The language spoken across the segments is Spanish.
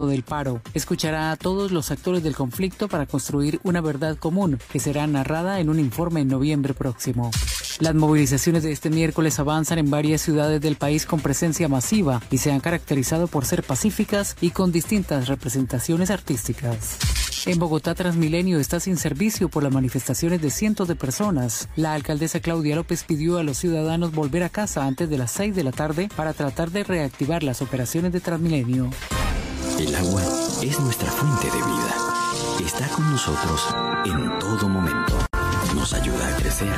del paro. Escuchará a todos los actores del conflicto para construir una verdad común que será narrada en un informe en noviembre próximo. Las movilizaciones de este miércoles avanzan en varias ciudades del país con presencia masiva y se han caracterizado por ser pacíficas y con distintas representaciones artísticas. En Bogotá, Transmilenio está sin servicio por las manifestaciones de cientos de personas. La alcaldesa Claudia López pidió a los ciudadanos volver a casa antes de las 6 de la tarde para tratar de reactivar las operaciones de Transmilenio. El agua es nuestra fuente de vida. Está con nosotros en todo momento. Nos ayuda a crecer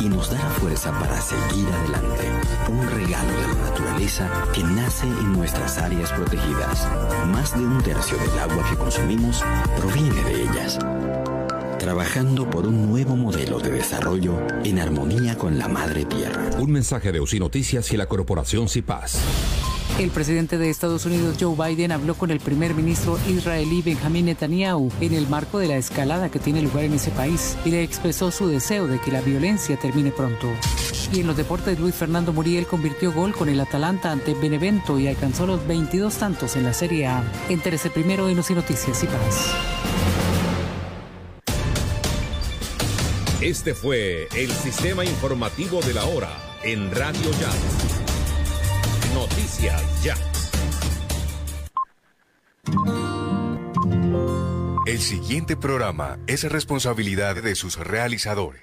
y nos da la fuerza para seguir adelante. Un regalo de la naturaleza que nace en nuestras áreas protegidas. Más de un tercio del agua que consumimos proviene de ellas. Trabajando por un nuevo modelo de desarrollo en armonía con la madre tierra. Un mensaje de UCI Noticias y la corporación CIPAS. El presidente de Estados Unidos, Joe Biden, habló con el primer ministro israelí Benjamin Netanyahu en el marco de la escalada que tiene lugar en ese país y le expresó su deseo de que la violencia termine pronto. Y en los deportes, Luis Fernando Muriel convirtió gol con el Atalanta ante Benevento y alcanzó los 22 tantos en la Serie A. Entérese primero en UCI Noticias y Paz. Este fue el sistema informativo de la hora en Radio Ya. Noticias Ya. El siguiente programa es responsabilidad de sus realizadores.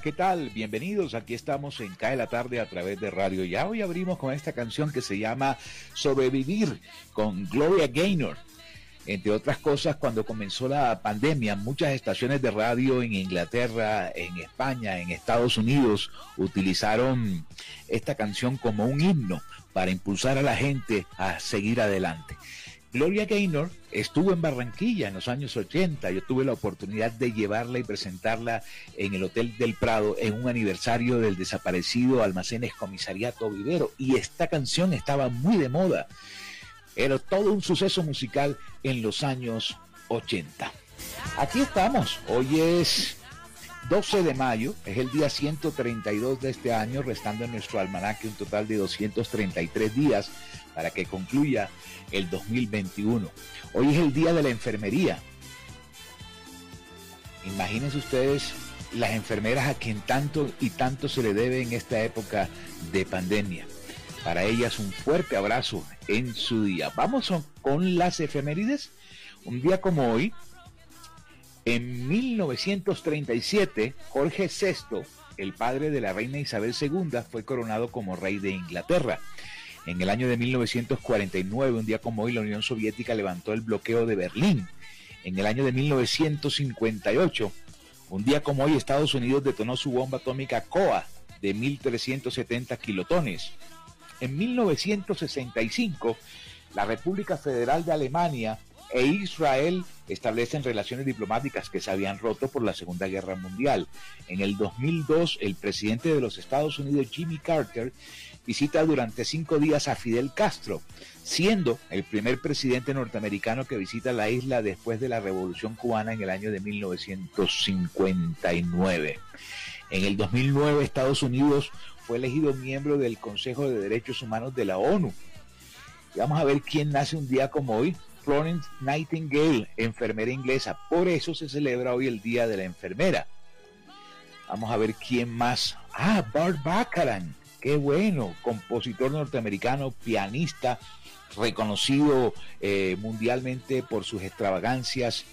¿Qué tal? Bienvenidos. Aquí estamos en Cae la Tarde a través de Radio Ya. Hoy abrimos con esta canción que se llama Sobrevivir con Gloria Gaynor. Entre otras cosas, cuando comenzó la pandemia, muchas estaciones de radio en Inglaterra, en España, en Estados Unidos utilizaron esta canción como un himno para impulsar a la gente a seguir adelante. Gloria Gaynor estuvo en Barranquilla en los años 80. Yo tuve la oportunidad de llevarla y presentarla en el Hotel del Prado en un aniversario del desaparecido Almacenes Comisariato Vivero. Y esta canción estaba muy de moda. Era todo un suceso musical en los años 80. Aquí estamos. Hoy es 12 de mayo, es el día 132 de este año, restando en nuestro almanaque un total de 233 días para que concluya el 2021. Hoy es el día de la enfermería. Imagínense ustedes las enfermeras a quien tanto y tanto se le debe en esta época de pandemia. Para ellas un fuerte abrazo en su día. Vamos con las efemérides. Un día como hoy, en 1937, Jorge VI, el padre de la reina Isabel II, fue coronado como rey de Inglaterra. En el año de 1949, un día como hoy, la Unión Soviética levantó el bloqueo de Berlín. En el año de 1958, un día como hoy, Estados Unidos detonó su bomba atómica COA de 1.370 kilotones. En 1965, la República Federal de Alemania e Israel establecen relaciones diplomáticas que se habían roto por la Segunda Guerra Mundial. En el 2002, el presidente de los Estados Unidos, Jimmy Carter, visita durante cinco días a Fidel Castro, siendo el primer presidente norteamericano que visita la isla después de la Revolución cubana en el año de 1959. En el 2009, Estados Unidos fue elegido miembro del Consejo de Derechos Humanos de la ONU. Y vamos a ver quién nace un día como hoy. Florence Nightingale, enfermera inglesa. Por eso se celebra hoy el Día de la Enfermera. Vamos a ver quién más. Ah, Bart Baccaran. Qué bueno. Compositor norteamericano, pianista, reconocido eh, mundialmente por sus extravagancias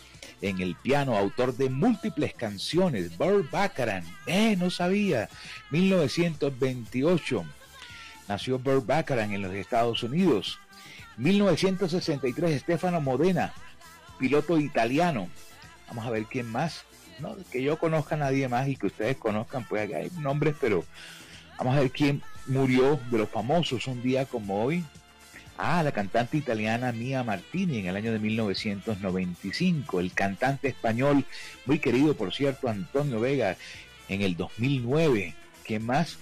en el piano, autor de múltiples canciones. Burt Baccaran, eh, no sabía, 1928. Nació Burt Baccaran en los Estados Unidos. 1963, Stefano Modena, piloto italiano. Vamos a ver quién más. No, que yo conozca a nadie más y que ustedes conozcan, pues hay nombres, pero vamos a ver quién murió de los famosos un día como hoy. Ah, la cantante italiana Mia Martini en el año de 1995. El cantante español, muy querido por cierto, Antonio Vega en el 2009. ¿Quién más?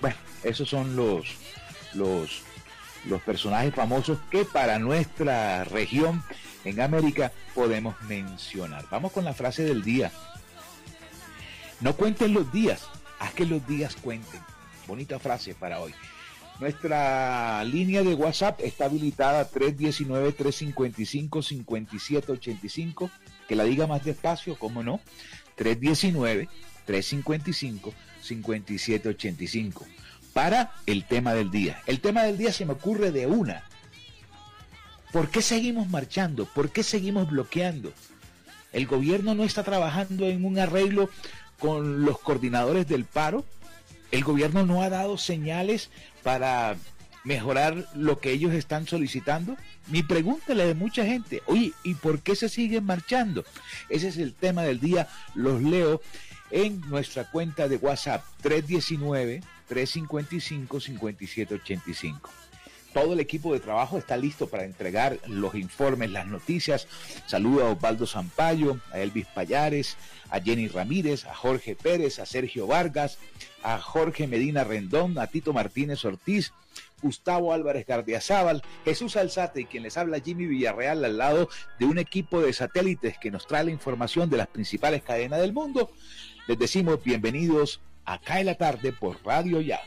Bueno, esos son los, los, los personajes famosos que para nuestra región en América podemos mencionar. Vamos con la frase del día. No cuenten los días, haz que los días cuenten. Bonita frase para hoy. Nuestra línea de WhatsApp está habilitada 319-355-5785. Que la diga más despacio, ¿cómo no? 319-355-5785. Para el tema del día. El tema del día se me ocurre de una. ¿Por qué seguimos marchando? ¿Por qué seguimos bloqueando? El gobierno no está trabajando en un arreglo con los coordinadores del paro. El gobierno no ha dado señales para mejorar lo que ellos están solicitando? Mi pregunta la de mucha gente, oye, ¿y por qué se siguen marchando? Ese es el tema del día, los leo en nuestra cuenta de WhatsApp 319-355-5785. Todo el equipo de trabajo está listo para entregar los informes, las noticias. Saludo a Osvaldo Zampayo, a Elvis Payares, a Jenny Ramírez, a Jorge Pérez, a Sergio Vargas, a Jorge Medina Rendón, a Tito Martínez Ortiz, Gustavo Álvarez Gardiazabal, Jesús Alzate y quien les habla Jimmy Villarreal al lado de un equipo de satélites que nos trae la información de las principales cadenas del mundo. Les decimos bienvenidos acá en la tarde por Radio Ya.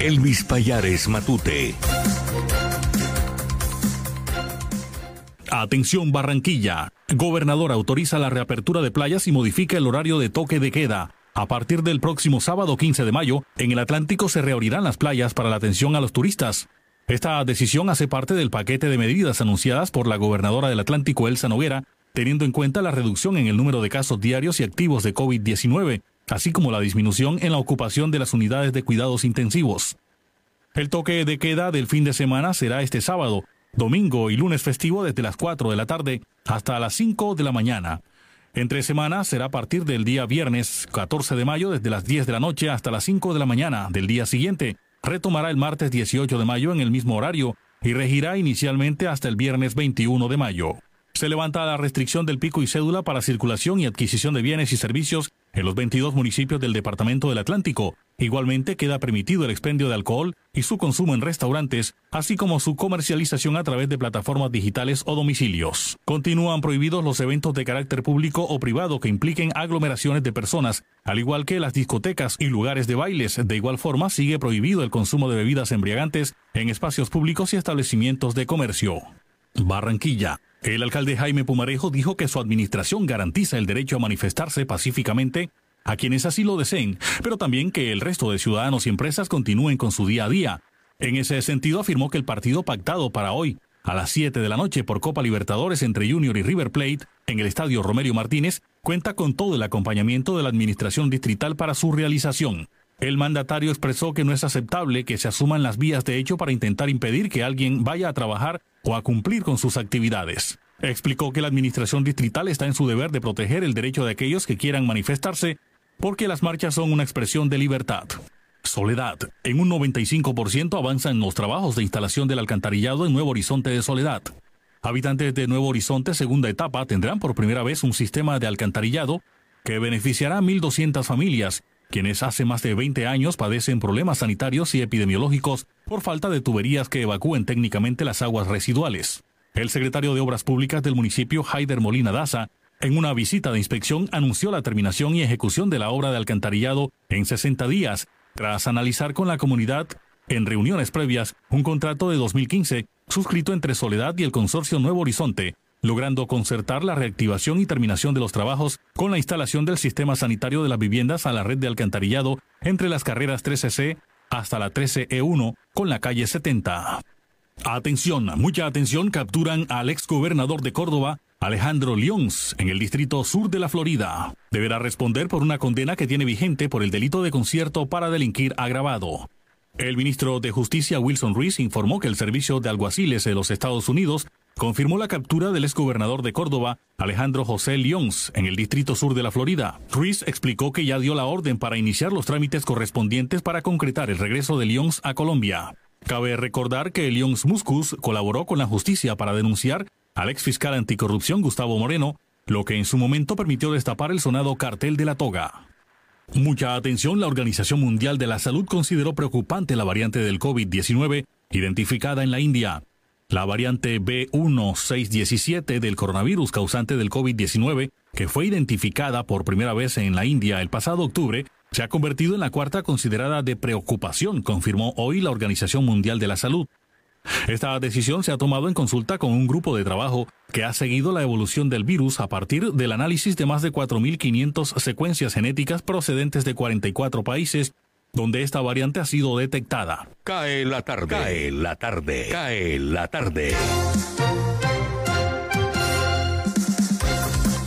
Elvis Payares Matute. Atención Barranquilla. Gobernador autoriza la reapertura de playas y modifica el horario de toque de queda. A partir del próximo sábado 15 de mayo, en el Atlántico se reabrirán las playas para la atención a los turistas. Esta decisión hace parte del paquete de medidas anunciadas por la gobernadora del Atlántico, Elsa Noguera, teniendo en cuenta la reducción en el número de casos diarios y activos de COVID-19, así como la disminución en la ocupación de las unidades de cuidados intensivos. El toque de queda del fin de semana será este sábado, domingo y lunes festivo desde las 4 de la tarde hasta las 5 de la mañana. Entre semana será a partir del día viernes 14 de mayo desde las 10 de la noche hasta las 5 de la mañana del día siguiente. Retomará el martes 18 de mayo en el mismo horario y regirá inicialmente hasta el viernes 21 de mayo. Se levanta la restricción del pico y cédula para circulación y adquisición de bienes y servicios en los 22 municipios del Departamento del Atlántico. Igualmente queda permitido el expendio de alcohol y su consumo en restaurantes, así como su comercialización a través de plataformas digitales o domicilios. Continúan prohibidos los eventos de carácter público o privado que impliquen aglomeraciones de personas, al igual que las discotecas y lugares de bailes. De igual forma, sigue prohibido el consumo de bebidas embriagantes en espacios públicos y establecimientos de comercio. Barranquilla. El alcalde Jaime Pumarejo dijo que su administración garantiza el derecho a manifestarse pacíficamente a quienes así lo deseen, pero también que el resto de ciudadanos y empresas continúen con su día a día. En ese sentido afirmó que el partido pactado para hoy, a las 7 de la noche por Copa Libertadores entre Junior y River Plate, en el estadio Romerio Martínez, cuenta con todo el acompañamiento de la Administración Distrital para su realización. El mandatario expresó que no es aceptable que se asuman las vías de hecho para intentar impedir que alguien vaya a trabajar o a cumplir con sus actividades. Explicó que la Administración Distrital está en su deber de proteger el derecho de aquellos que quieran manifestarse porque las marchas son una expresión de libertad. Soledad. En un 95% avanzan los trabajos de instalación del alcantarillado en Nuevo Horizonte de Soledad. Habitantes de Nuevo Horizonte, segunda etapa, tendrán por primera vez un sistema de alcantarillado que beneficiará a 1.200 familias, quienes hace más de 20 años padecen problemas sanitarios y epidemiológicos por falta de tuberías que evacúen técnicamente las aguas residuales. El secretario de Obras Públicas del municipio, Haider Molina Daza, en una visita de inspección anunció la terminación y ejecución de la obra de alcantarillado en 60 días, tras analizar con la comunidad en reuniones previas un contrato de 2015 suscrito entre Soledad y el consorcio Nuevo Horizonte, logrando concertar la reactivación y terminación de los trabajos con la instalación del sistema sanitario de las viviendas a la red de alcantarillado entre las carreras 13C hasta la 13E1 con la calle 70. Atención, mucha atención, capturan al ex gobernador de Córdoba, Alejandro Lyons, en el distrito sur de la Florida. Deberá responder por una condena que tiene vigente por el delito de concierto para delinquir agravado. El ministro de Justicia Wilson Ruiz informó que el Servicio de Alguaciles de los Estados Unidos confirmó la captura del exgobernador de Córdoba, Alejandro José Lyons, en el distrito sur de la Florida. Ruiz explicó que ya dio la orden para iniciar los trámites correspondientes para concretar el regreso de Lyons a Colombia. Cabe recordar que Lyons Muscus colaboró con la justicia para denunciar al ex fiscal anticorrupción Gustavo Moreno, lo que en su momento permitió destapar el sonado cartel de la toga. Mucha atención, la Organización Mundial de la Salud consideró preocupante la variante del COVID-19 identificada en la India. La variante B1617 del coronavirus causante del COVID-19, que fue identificada por primera vez en la India el pasado octubre, se ha convertido en la cuarta considerada de preocupación, confirmó hoy la Organización Mundial de la Salud. Esta decisión se ha tomado en consulta con un grupo de trabajo que ha seguido la evolución del virus a partir del análisis de más de 4.500 secuencias genéticas procedentes de 44 países donde esta variante ha sido detectada. Cae la tarde, cae la tarde, cae la tarde.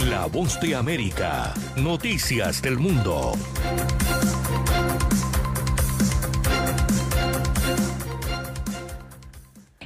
La voz de América, noticias del mundo.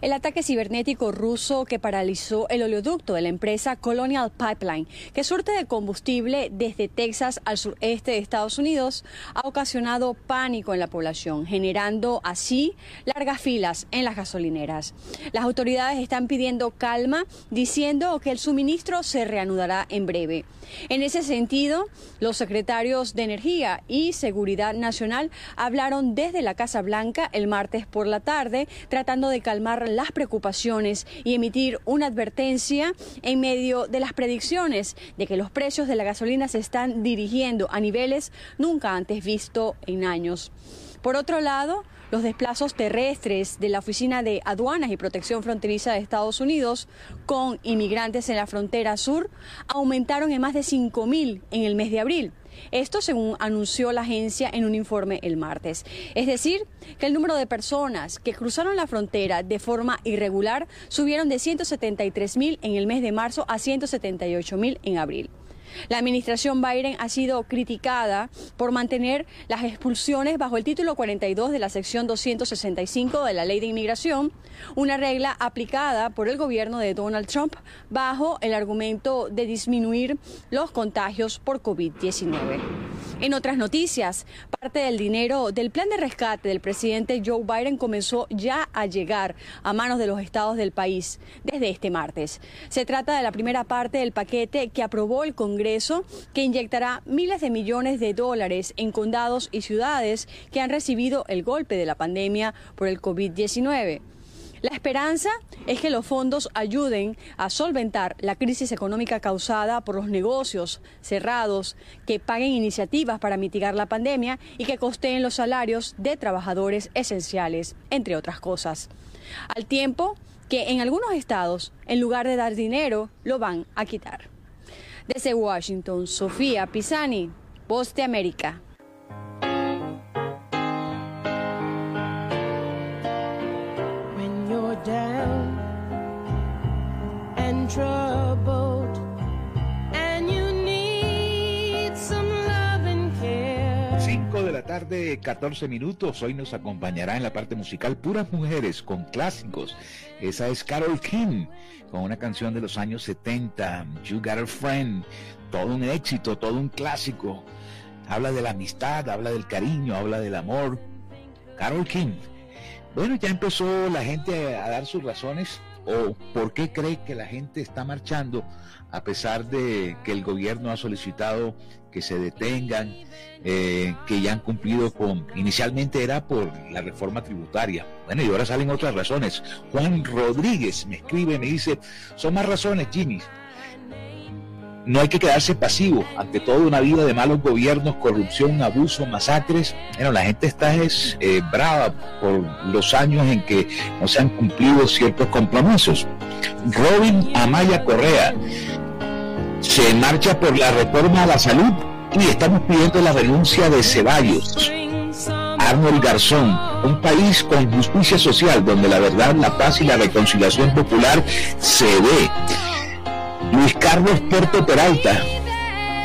El ataque cibernético ruso que paralizó el oleoducto de la empresa Colonial Pipeline, que surte de combustible desde Texas al sureste de Estados Unidos, ha ocasionado pánico en la población, generando así largas filas en las gasolineras. Las autoridades están pidiendo calma, diciendo que el suministro se reanudará en breve. En ese sentido, los secretarios de Energía y Seguridad Nacional hablaron desde la Casa Blanca el martes por la tarde, tratando de calmar las preocupaciones y emitir una advertencia en medio de las predicciones de que los precios de la gasolina se están dirigiendo a niveles nunca antes visto en años. Por otro lado, los desplazos terrestres de la Oficina de Aduanas y Protección Fronteriza de Estados Unidos con inmigrantes en la frontera sur aumentaron en más de 5.000 en el mes de abril. Esto según anunció la agencia en un informe el martes. Es decir, que el número de personas que cruzaron la frontera de forma irregular subieron de 173.000 en el mes de marzo a 178.000 en abril. La administración Biden ha sido criticada por mantener las expulsiones bajo el título 42 de la sección 265 de la Ley de Inmigración, una regla aplicada por el gobierno de Donald Trump bajo el argumento de disminuir los contagios por COVID-19. En otras noticias, parte del dinero del plan de rescate del presidente Joe Biden comenzó ya a llegar a manos de los estados del país desde este martes. Se trata de la primera parte del paquete que aprobó el Congreso que inyectará miles de millones de dólares en condados y ciudades que han recibido el golpe de la pandemia por el COVID-19. La esperanza es que los fondos ayuden a solventar la crisis económica causada por los negocios cerrados, que paguen iniciativas para mitigar la pandemia y que costeen los salarios de trabajadores esenciales, entre otras cosas. Al tiempo que en algunos estados, en lugar de dar dinero, lo van a quitar. Desde Washington, Sofía Pisani, Voz de América. Tarde, 14 minutos. Hoy nos acompañará en la parte musical Puras Mujeres con clásicos. Esa es Carol King con una canción de los años 70, You Got a Friend. Todo un éxito, todo un clásico. Habla de la amistad, habla del cariño, habla del amor. Carol King. Bueno, ya empezó la gente a dar sus razones o por qué cree que la gente está marchando a pesar de que el gobierno ha solicitado que se detengan, eh, que ya han cumplido con, inicialmente era por la reforma tributaria. Bueno, y ahora salen otras razones. Juan Rodríguez me escribe, me dice, son más razones, Jimmy. No hay que quedarse pasivo ante toda una vida de malos gobiernos, corrupción, abuso, masacres. Bueno, la gente está es, eh, brava por los años en que no se han cumplido ciertos compromisos. Robin Amaya Correa se marcha por la reforma a la salud y estamos pidiendo la renuncia de Ceballos. Arnold Garzón, un país con justicia social donde la verdad, la paz y la reconciliación popular se ve. Luis Carlos Puerto Peralta,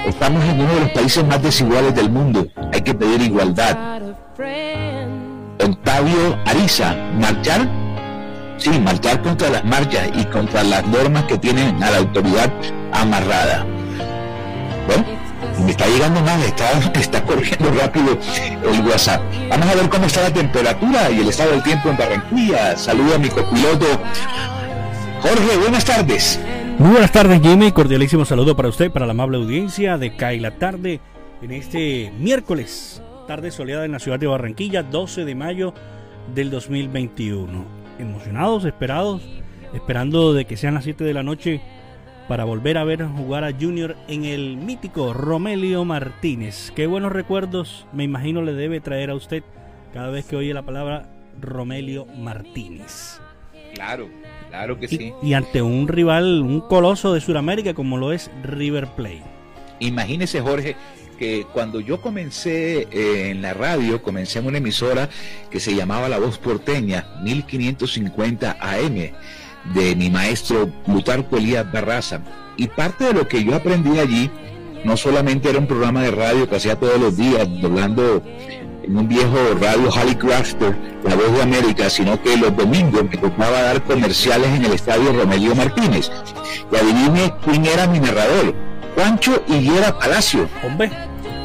estamos en uno de los países más desiguales del mundo, hay que pedir igualdad. Octavio Ariza, marchar, sí, marchar contra las marchas y contra las normas que tienen a la autoridad amarrada. Bueno, me está llegando mal, está, está corriendo rápido el WhatsApp. Vamos a ver cómo está la temperatura y el estado del tiempo en Barranquilla. Saludo a mi copiloto Jorge, buenas tardes. Muy buenas tardes, Jimmy. Cordialísimo saludo para usted, para la amable audiencia de CAI la tarde en este miércoles, tarde soleada en la ciudad de Barranquilla, 12 de mayo del 2021. Emocionados, esperados, esperando de que sean las 7 de la noche para volver a ver jugar a Junior en el mítico Romelio Martínez. Qué buenos recuerdos me imagino le debe traer a usted cada vez que oye la palabra Romelio Martínez. Claro, claro que Y, sí. y ante un rival, un coloso de Sudamérica como lo es River Plate. Imagínese, Jorge, que cuando yo comencé eh, en la radio, comencé en una emisora que se llamaba La Voz Porteña, 1550 AM, de mi maestro Plutarco Elías Barraza. Y parte de lo que yo aprendí allí, no solamente era un programa de radio que hacía todos los días, doblando en un viejo radio Crafter, La Voz de América, sino que los domingos me tocaba dar comerciales en el estadio Romelio Martínez. Y adivine quién era mi narrador, Juancho Higuera Palacio. Hombre,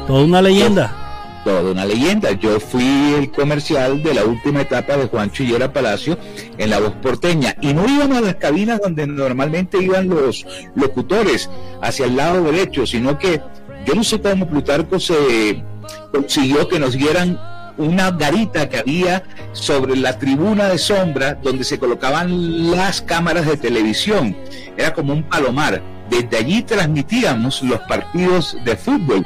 toda una leyenda. Toda una leyenda. Yo fui el comercial de la última etapa de Juancho Higuera Palacio en La Voz Porteña. Y no íbamos a las cabinas donde normalmente iban los locutores, hacia el lado derecho, sino que yo no sé cómo Plutarco se consiguió que nos dieran una garita que había sobre la tribuna de sombra donde se colocaban las cámaras de televisión. Era como un palomar. Desde allí transmitíamos los partidos de fútbol.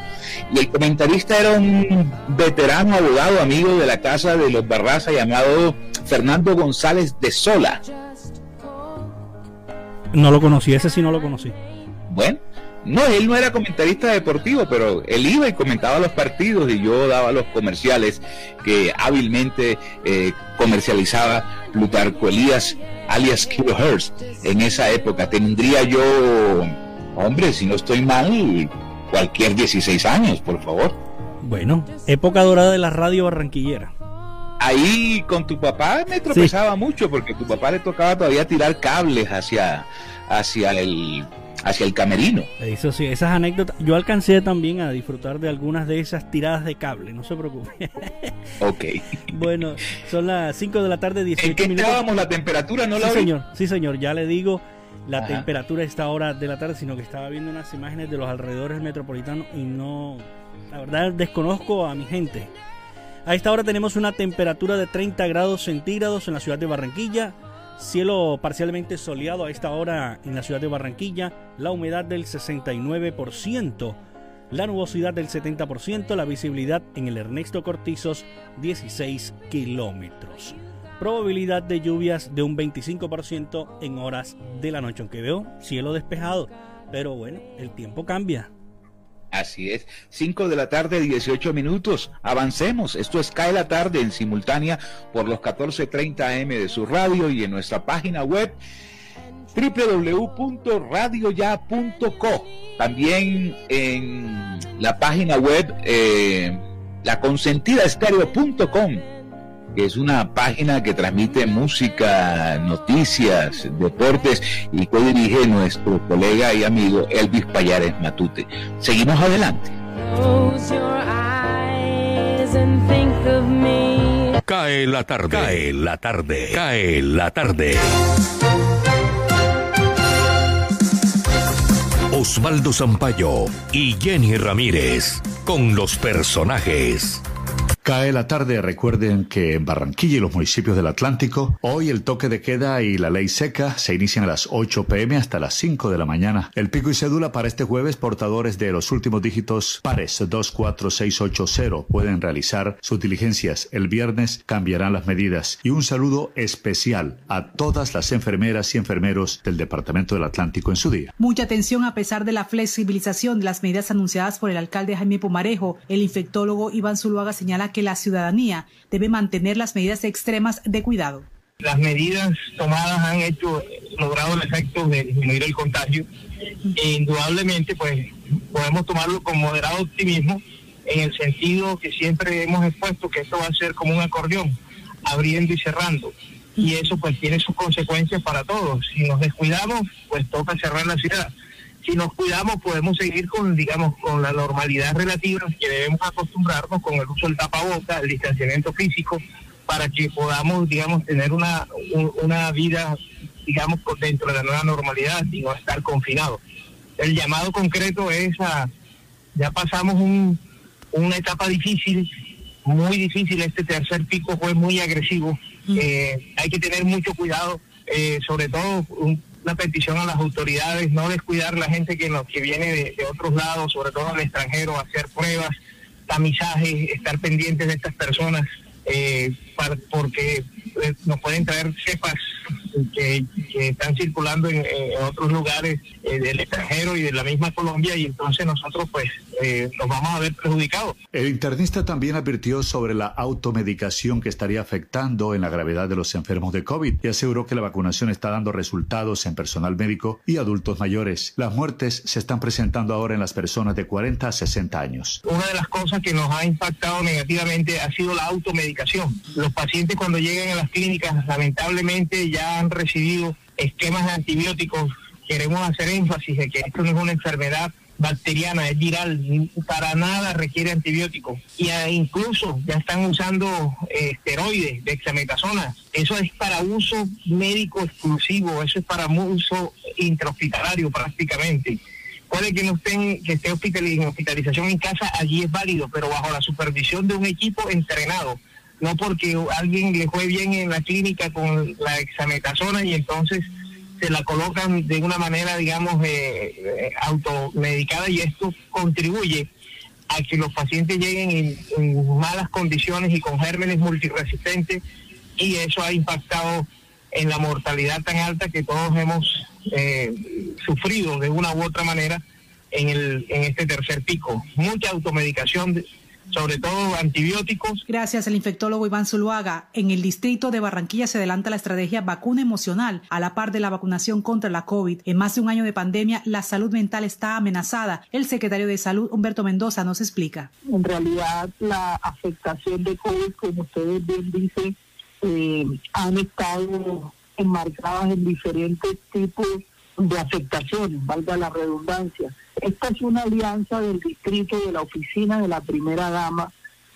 Y el comentarista era un veterano abogado, amigo de la casa de los Barraza, llamado Fernando González de Sola. No lo conocí, ese sí no lo conocí. Bueno, no, él no era comentarista deportivo, pero él iba y comentaba los partidos y yo daba los comerciales que hábilmente eh, comercializaba Plutarco Elías, alias Kilohertz. En esa época tendría yo, hombre, si no estoy mal, cualquier 16 años, por favor. Bueno, época dorada de la radio barranquillera. Ahí con tu papá me tropezaba mucho porque tu papá le tocaba todavía tirar cables hacia, hacia el hacia el camerino. Eso sí, esas anécdotas. Yo alcancé también a disfrutar de algunas de esas tiradas de cable, no se preocupe. Ok. bueno, son las 5 de la tarde, 18 ¿En qué minutos. estábamos? La temperatura no sí, la vi? señor, sí, señor, ya le digo la Ajá. temperatura a esta hora de la tarde, sino que estaba viendo unas imágenes de los alrededores metropolitanos y no, la verdad desconozco a mi gente. A esta hora tenemos una temperatura de 30 grados centígrados en la ciudad de Barranquilla, cielo parcialmente soleado a esta hora en la ciudad de Barranquilla, la humedad del 69%, la nubosidad del 70%, la visibilidad en el Ernesto Cortizos 16 kilómetros. Probabilidad de lluvias de un 25% en horas de la noche, aunque veo cielo despejado. Pero bueno, el tiempo cambia. Así es, 5 de la tarde, 18 minutos. Avancemos. Esto es Cae la tarde en simultánea por los 14:30 AM de su radio y en nuestra página web www.radioya.co. También en la página web eh, laconsentidaestereo.com, que es una página que transmite música, noticias, deportes y que dirige nuestro colega y amigo Elvis Payares Matute. Seguimos adelante. Cae la tarde. Cae la tarde. Cae la tarde. Osvaldo Zampayo y Jenny Ramírez con los personajes. Cae la tarde, recuerden que en Barranquilla y los municipios del Atlántico, hoy el toque de queda y la ley seca se inician a las 8 pm hasta las 5 de la mañana. El pico y cédula para este jueves, portadores de los últimos dígitos pares 24680 pueden realizar sus diligencias. El viernes cambiarán las medidas. Y un saludo especial a todas las enfermeras y enfermeros del Departamento del Atlántico en su día. Mucha atención a pesar de la flexibilización de las medidas anunciadas por el alcalde Jaime Pumarejo. El infectólogo Iván Zuluaga señala que la ciudadanía debe mantener las medidas extremas de cuidado. Las medidas tomadas han hecho, logrado el efecto de disminuir el contagio. E indudablemente, pues podemos tomarlo con moderado optimismo en el sentido que siempre hemos expuesto que esto va a ser como un acordeón, abriendo y cerrando. Y eso pues tiene sus consecuencias para todos. Si nos descuidamos, pues toca cerrar la ciudad si nos cuidamos podemos seguir con, digamos, con la normalidad relativa que debemos acostumbrarnos con el uso del tapaboca, el distanciamiento físico, para que podamos, digamos, tener una, una vida, digamos, dentro de la nueva normalidad y no estar confinados. El llamado concreto es a, ya pasamos un, una etapa difícil, muy difícil, este tercer pico fue muy agresivo, eh, hay que tener mucho cuidado, eh, sobre todo un, una petición a las autoridades, no descuidar la gente que, nos, que viene de, otros lados, sobre todo al extranjero, hacer pruebas, tamizaje, estar pendientes de estas personas, eh, porque eh, nos pueden traer cepas que, están circulando en, otros lugares eh, del extranjero y de la misma Colombia y entonces nosotros pues eh, nos vamos a ver perjudicados. El internista también advirtió sobre la automedicación que estaría afectando en la gravedad de los enfermos de COVID y aseguró que la vacunación está dando resultados en personal médico y adultos mayores. Las muertes se están presentando ahora en las personas de 40 a 60 años. Una de las cosas que nos ha impactado negativamente ha sido la automedicación. Los pacientes cuando llegan a las clínicas lamentablemente ya han recibido esquemas de antibióticos. Queremos hacer énfasis de que esto no es una enfermedad bacteriana, es viral, para nada requiere antibióticos. Y incluso ya están usando eh, esteroides, dexametasona. Eso es para uso médico exclusivo, eso es para uso intrahospitalario prácticamente. Puede que no estén, que esté en hospitalización en casa, allí es válido, pero bajo la supervisión de un equipo entrenado no porque alguien le fue bien en la clínica con la exametasona y entonces se la colocan de una manera, digamos, eh, eh, automedicada y esto contribuye a que los pacientes lleguen en, malas condiciones y con gérmenes multiresistentes y eso ha impactado en la mortalidad tan alta que todos hemos eh, sufrido de una u otra manera en, el, en este tercer pico. Mucha automedicación sobre todo antibióticos. Gracias al infectólogo Iván Zuluaga. En el distrito de Barranquilla se adelanta la estrategia vacuna emocional a la par de la vacunación contra la COVID. En más de un año de pandemia, la salud mental está amenazada. El secretario de Salud, Humberto Mendoza, nos explica. En realidad, la afectación de COVID, como ustedes bien dicen, eh, han estado enmarcadas en diferentes tipos de afectaciones, valga la redundancia esta es una alianza del distrito de la oficina de la primera dama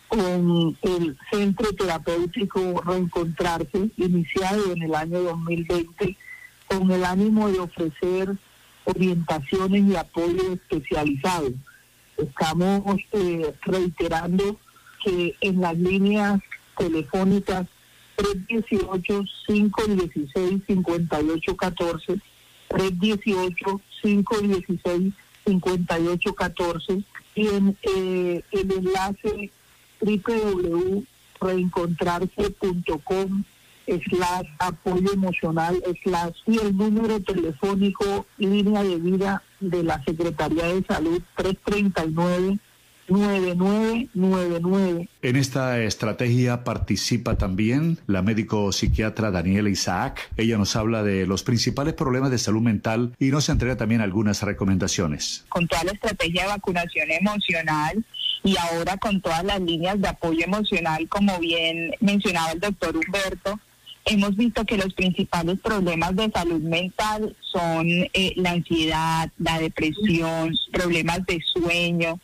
con el Centro Terapéutico Reencontrarse, iniciado en el año 2020, con el ánimo de ofrecer orientaciones y apoyo especializado. Estamos eh, reiterando que en las líneas telefónicas 318-516-5814, 318-516 5814 y en eh, el enlace www.reencontrarse.com slash apoyo emocional slash y el número telefónico línea de vida de la Secretaría de Salud 339 9999. En esta estrategia participa también la médico psiquiatra Daniela Isaac. Ella nos habla de los principales problemas de salud mental y nos entrega también algunas recomendaciones. Con toda la estrategia de vacunación emocional y ahora con todas las líneas de apoyo emocional, como bien mencionaba el doctor Humberto, hemos visto que los principales problemas de salud mental son eh, la ansiedad, la depresión, problemas de sueño,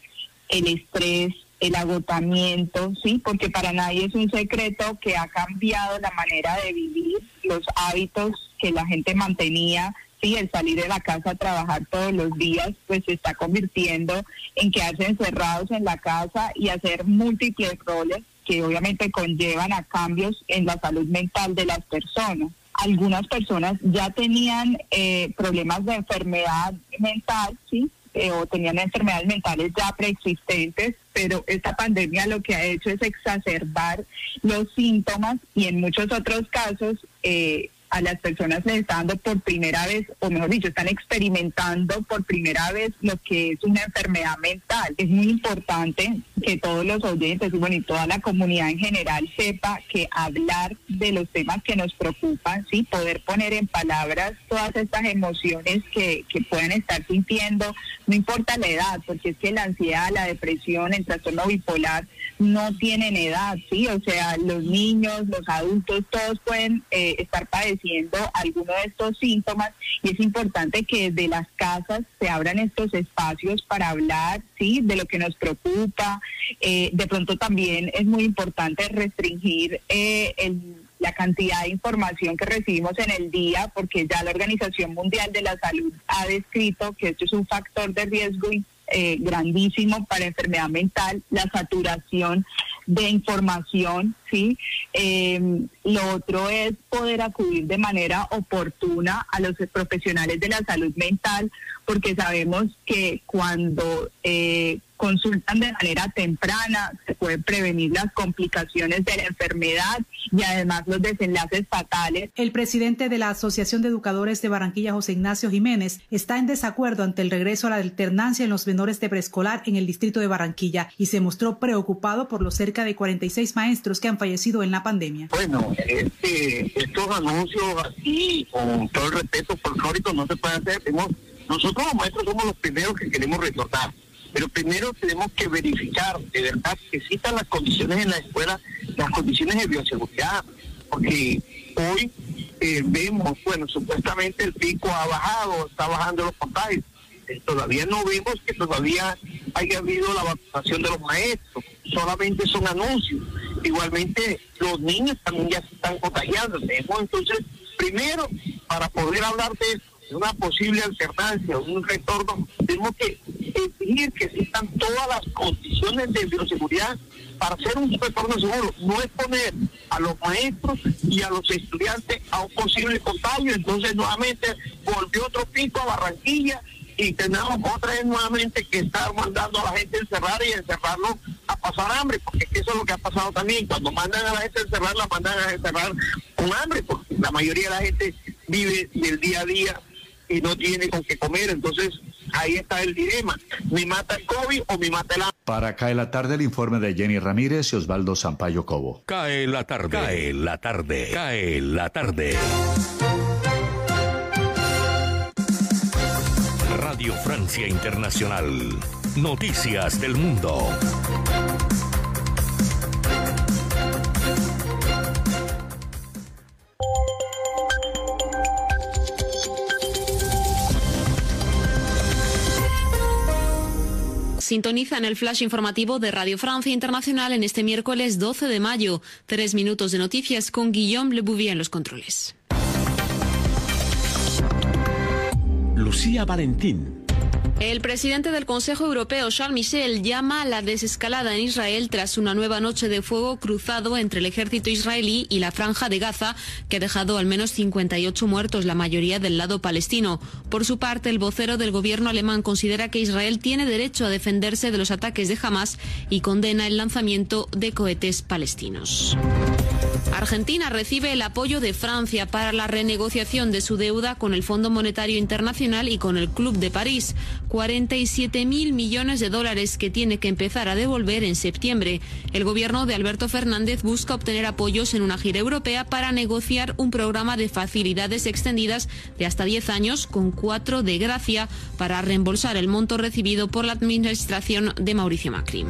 el estrés, el agotamiento, ¿sí? Porque para nadie es un secreto que ha cambiado la manera de vivir, los hábitos que la gente mantenía, sí, el salir de la casa a trabajar todos los días, pues se está convirtiendo en quedarse encerrados en la casa y hacer múltiples roles que obviamente conllevan a cambios en la salud mental de las personas. Algunas personas ya tenían eh, problemas de enfermedad mental, ¿sí? Eh, o tenían enfermedades mentales ya preexistentes, pero esta pandemia lo que ha hecho es exacerbar los síntomas y en muchos otros casos eh, a las personas les está dando por primera vez, o mejor dicho, están experimentando por primera vez lo que es una enfermedad mental. Es muy importante que todos los oyentes y bueno, y toda la comunidad en general sepa que hablar de los temas que nos preocupan, sí, poder poner en palabras todas estas emociones que, que pueden estar sintiendo, no importa la edad, porque es que la ansiedad, la depresión, el trastorno bipolar no tienen edad, sí, o sea, los niños, los adultos, todos pueden eh, estar padeciendo alguno de estos síntomas y es importante que desde las casas se abran estos espacios para hablar, sí, de lo que nos preocupa. Eh, de pronto también es muy importante restringir eh, la cantidad de información que recibimos en el día, porque ya la Organización Mundial de la Salud ha descrito que esto es un factor de riesgo eh, grandísimo para enfermedad mental, la saturación de información, ¿sí? Em, lo otro es poder acudir de manera oportuna a los profesionales de la salud mental, porque sabemos que cuando eh, consultan de manera temprana, se pueden prevenir las complicaciones de la enfermedad y además los desenlaces fatales. El presidente de la Asociación de Educadores de Barranquilla, José Ignacio Jiménez, está en desacuerdo ante el regreso a la alternancia en los menores de preescolar en el distrito de Barranquilla y se mostró preocupado por los cerca de 46 maestros que han fallecido en la pandemia. Bueno, este, estos anuncios así, con todo el respeto folclórico, no se puede hacer. Nosotros los maestros somos los primeros que queremos retornar pero primero tenemos que verificar de verdad que existan las condiciones en la escuela, las condiciones de bioseguridad, porque hoy eh, vemos, bueno, supuestamente el pico ha bajado, está bajando los contagios. Todavía no vemos que todavía haya habido la vacunación de los maestros, solamente son anuncios. Igualmente los niños también ya se están contagiando. Tenemos entonces, primero, para poder hablar de una posible alternancia, un retorno, tenemos que exigir que existan todas las condiciones de bioseguridad para hacer un retorno seguro. No es poner a los maestros y a los estudiantes a un posible contagio. Entonces, nuevamente volvió otro pico a Barranquilla y tenemos otra vez nuevamente que estar mandando a la gente encerrar y encerrarlo a pasar hambre, porque eso es lo que ha pasado también. Cuando mandan a la gente a encerrar, la mandan a encerrar con hambre, porque la mayoría de la gente vive del día a día y no tiene con qué comer. Entonces, ahí está el dilema. ¿Me mata el COVID o me mata el hambre? Para Cae la Tarde, el informe de Jenny Ramírez y Osvaldo Sampaio Cobo. Cae la tarde. Cae la tarde. Cae la tarde. Radio Francia Internacional. Noticias del Mundo. Sintonizan el flash informativo de Radio Francia Internacional en este miércoles 12 de mayo. Tres minutos de noticias con Guillaume Le Bouvier en los controles. Lucía Valentín. El presidente del Consejo Europeo, Charles Michel, llama a la desescalada en Israel tras una nueva noche de fuego cruzado entre el ejército israelí y la franja de Gaza, que ha dejado al menos 58 muertos, la mayoría del lado palestino. Por su parte, el vocero del gobierno alemán considera que Israel tiene derecho a defenderse de los ataques de Hamas y condena el lanzamiento de cohetes palestinos. Argentina recibe el apoyo de Francia para la renegociación de su deuda con el Fondo Monetario Internacional y con el Club de París. 47 mil millones de dólares que tiene que empezar a devolver en septiembre. El gobierno de Alberto Fernández busca obtener apoyos en una gira europea para negociar un programa de facilidades extendidas de hasta 10 años con cuatro de gracia para reembolsar el monto recibido por la administración de Mauricio Macri.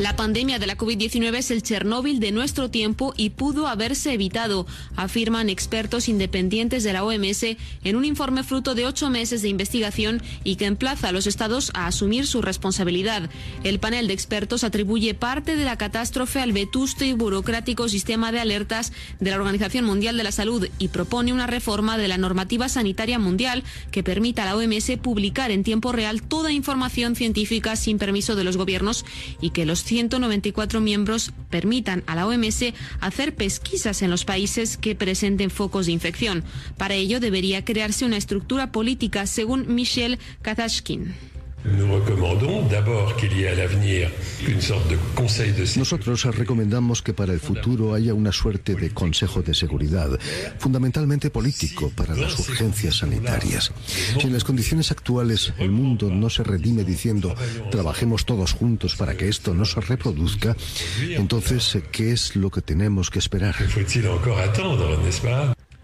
La pandemia de la COVID-19 es el Chernóbil de nuestro tiempo y pudo haberse evitado, afirman expertos independientes de la OMS en un informe fruto de ocho meses de investigación y que emplaza a los estados a asumir su responsabilidad. El panel de expertos atribuye parte de la catástrofe al vetusto y burocrático sistema de alertas de la Organización Mundial de la Salud y propone una reforma de la normativa sanitaria mundial que permita a la OMS publicar en tiempo real toda información científica sin permiso de los gobiernos y que los 194 miembros permitan a la OMS hacer pesquisas en los países que presenten focos de infección. Para ello debería crearse una estructura política, según Michel Katashkin. Nosotros recomendamos que para el futuro haya una suerte de Consejo de Seguridad, fundamentalmente político, para las urgencias sanitarias. Si en las condiciones actuales el mundo no se redime diciendo trabajemos todos juntos para que esto no se reproduzca, entonces, ¿qué es lo que tenemos que esperar?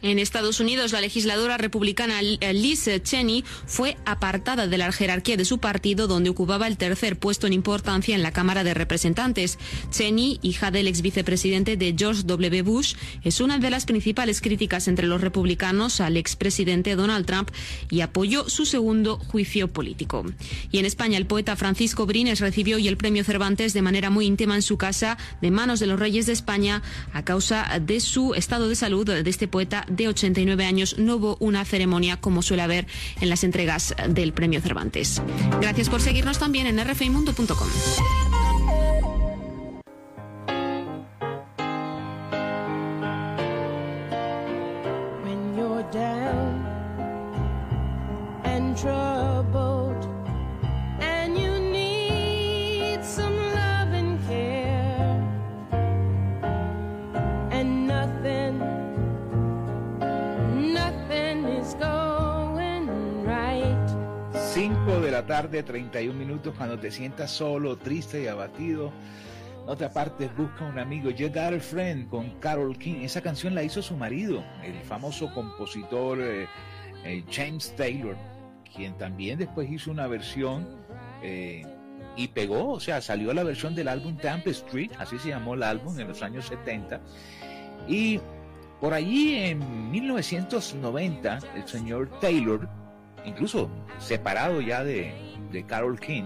En Estados Unidos, la legisladora republicana Liz Cheney fue apartada de la jerarquía de su partido, donde ocupaba el tercer puesto en importancia en la Cámara de Representantes. Cheney, hija del ex vicepresidente de George W. Bush, es una de las principales críticas entre los republicanos al expresidente Donald Trump y apoyó su segundo juicio político. Y en España, el poeta Francisco Brines recibió hoy el premio Cervantes de manera muy íntima en su casa, de manos de los reyes de España, a causa de su estado de salud de este poeta de 89 años no hubo una ceremonia como suele haber en las entregas del Premio Cervantes. Gracias por seguirnos también en rfimundo.com. tarde, 31 minutos, cuando te sientas solo, triste y abatido. No te apartes, busca un amigo. You Got a Friend con Carol King. Esa canción la hizo su marido, el famoso compositor eh, eh, James Taylor, quien también después hizo una versión eh, y pegó, o sea, salió la versión del álbum Tampa Street, así se llamó el álbum en los años 70. Y por allí en 1990, el señor Taylor incluso separado ya de, Carol King,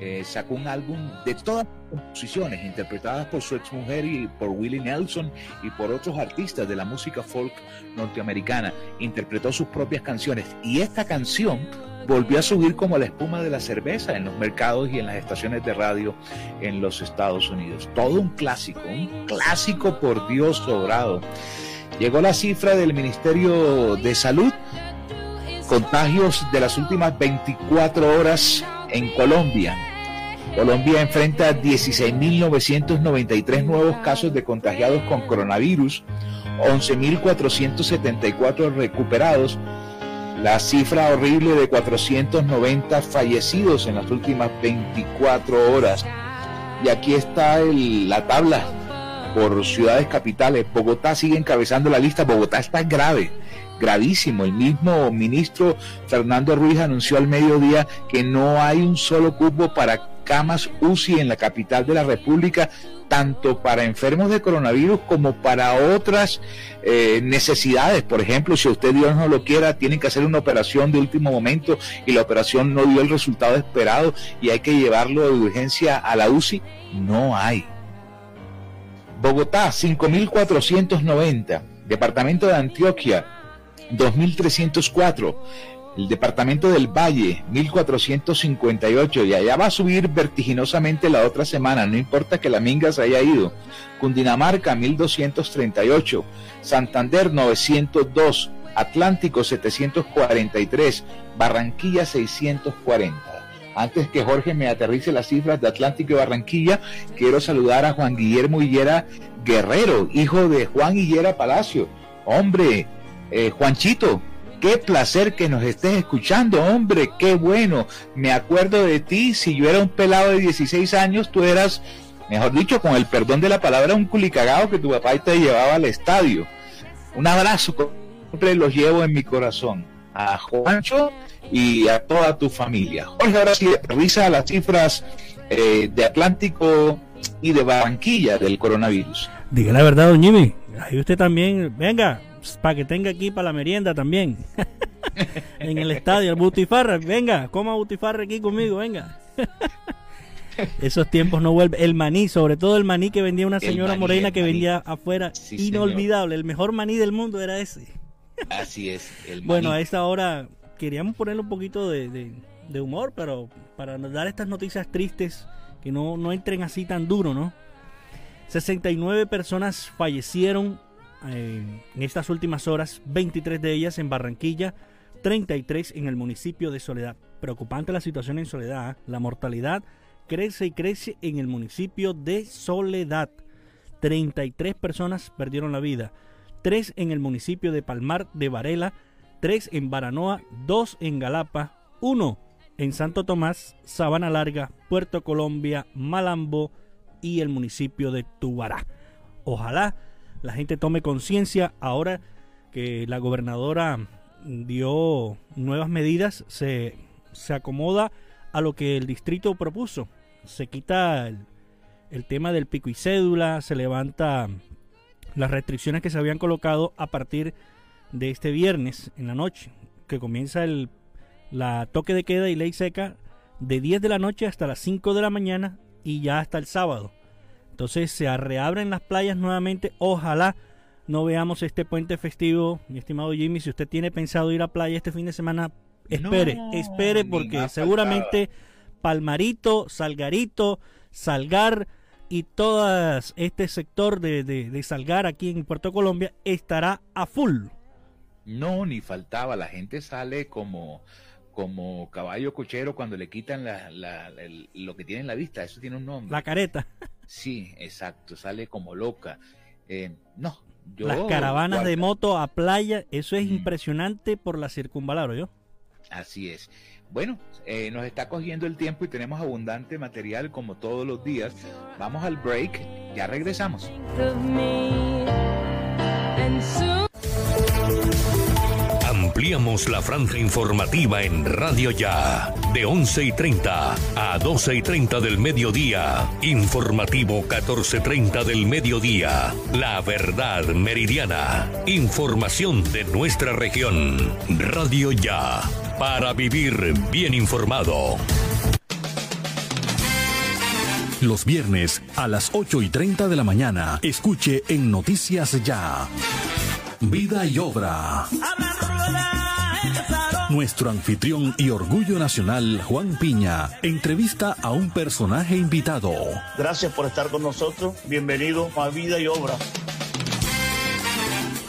eh, sacó un álbum de todas las composiciones interpretadas por su exmujer y por Willie Nelson y por otros artistas de la música folk norteamericana. Interpretó sus propias canciones y esta canción volvió a subir como la espuma de la cerveza en los mercados y en las estaciones de radio en los Estados Unidos. Todo un clásico, un clásico por Dios sobrado. Llegó la cifra del Ministerio de Salud contagios de las últimas 24 horas en Colombia. Colombia enfrenta 16.993 nuevos casos de contagiados con coronavirus, 11.474 recuperados, la cifra horrible de 490 fallecidos en las últimas 24 horas. Y aquí está la tabla por ciudades capitales. Bogotá sigue encabezando la lista. Bogotá está grave gravísimo. El mismo ministro Fernando Ruiz anunció al mediodía que no hay un solo cubo para camas UCI en la capital de la República, tanto para enfermos de coronavirus como para otras eh, necesidades. Por ejemplo, si usted Dios no lo quiera, tienen que hacer una operación de último momento y la operación no dio el resultado esperado y hay que llevarlo de urgencia a la UCI, no hay. Bogotá, 5.490. Departamento de Antioquia, 2.304. El departamento del Valle, 1.458. Y allá va a subir vertiginosamente la otra semana, no importa que la minga se haya ido. Cundinamarca, 1.238. Santander, 902. Atlántico, 743. Barranquilla, 640. Antes que Jorge me aterrice las cifras de Atlántico y Barranquilla, quiero saludar a Juan Guillermo Higuera Guerrero, hijo de Juan Higuera Palacio. Hombre, eh, Juanchito, qué placer que nos estés escuchando, hombre, qué bueno. Me acuerdo de ti, si yo era un pelado de 16 años, tú eras, mejor dicho, con el perdón de la palabra, un culicagado que tu papá te llevaba al estadio. Un abrazo, siempre los llevo en mi corazón. A Juancho y a toda tu familia. Jorge, ahora sí, revisa las cifras eh, de Atlántico y de Barranquilla del coronavirus. Diga la verdad, don Jimmy. Ahí usted también, venga, para que tenga aquí para la merienda también. en el estadio, el butifarra, venga, coma butifarra aquí conmigo, venga. Esos tiempos no vuelven. El maní, sobre todo el maní que vendía una señora morena que vendía afuera, inolvidable. El mejor maní del mundo era ese. Así es. Bueno, a esta hora queríamos ponerle un poquito de, de humor, pero para dar estas noticias tristes que no, no entren así tan duro, ¿no? 69 personas fallecieron eh, en estas últimas horas, 23 de ellas en Barranquilla, 33 en el municipio de Soledad. Preocupante la situación en Soledad. ¿eh? La mortalidad crece y crece en el municipio de Soledad. 33 personas perdieron la vida. 3 en el municipio de Palmar de Varela, 3 en Baranoa, 2 en Galapa, 1 en Santo Tomás, Sabana Larga, Puerto Colombia, Malambo y el municipio de Tubará. Ojalá la gente tome conciencia ahora que la gobernadora dio nuevas medidas, se, se, acomoda a lo que el distrito propuso. Se quita el, el tema del pico y cédula, se levanta las restricciones que se habían colocado a partir de este viernes en la noche, que comienza el la toque de queda y ley seca de 10 de la noche hasta las 5 de la mañana y ya hasta el sábado. Entonces se reabren las playas nuevamente. Ojalá no veamos este puente festivo, mi estimado Jimmy. Si usted tiene pensado ir a playa este fin de semana, espere, espere porque seguramente Palmarito, Salgarito, Salgar y todo este sector de, de Salgar aquí en Puerto Colombia estará a full. No, ni faltaba. La gente sale como como caballo cochero cuando le quitan lo que tiene en la vista, eso tiene un nombre. La careta. Sí, exacto, sale como loca. Eh, no, yo... Las caravanas de moto a playa, eso es impresionante por la circunvalar, ¿yo? Así es. Bueno, eh, nos está cogiendo el tiempo y tenemos abundante material como todos los días. Vamos al break, ya regresamos. Ampliamos la franja informativa en Radio Ya, de 11 y 30 a 12 y 30 del mediodía. Informativo 14.30 del mediodía. La verdad meridiana. Información de nuestra región. Radio Ya, para vivir bien informado. Los viernes a las 8 y 30 de la mañana, escuche en Noticias Ya. Vida y obra. Nuestro anfitrión y orgullo nacional, Juan Piña, entrevista a un personaje invitado. Gracias por estar con nosotros. Bienvenido a Vida y Obra.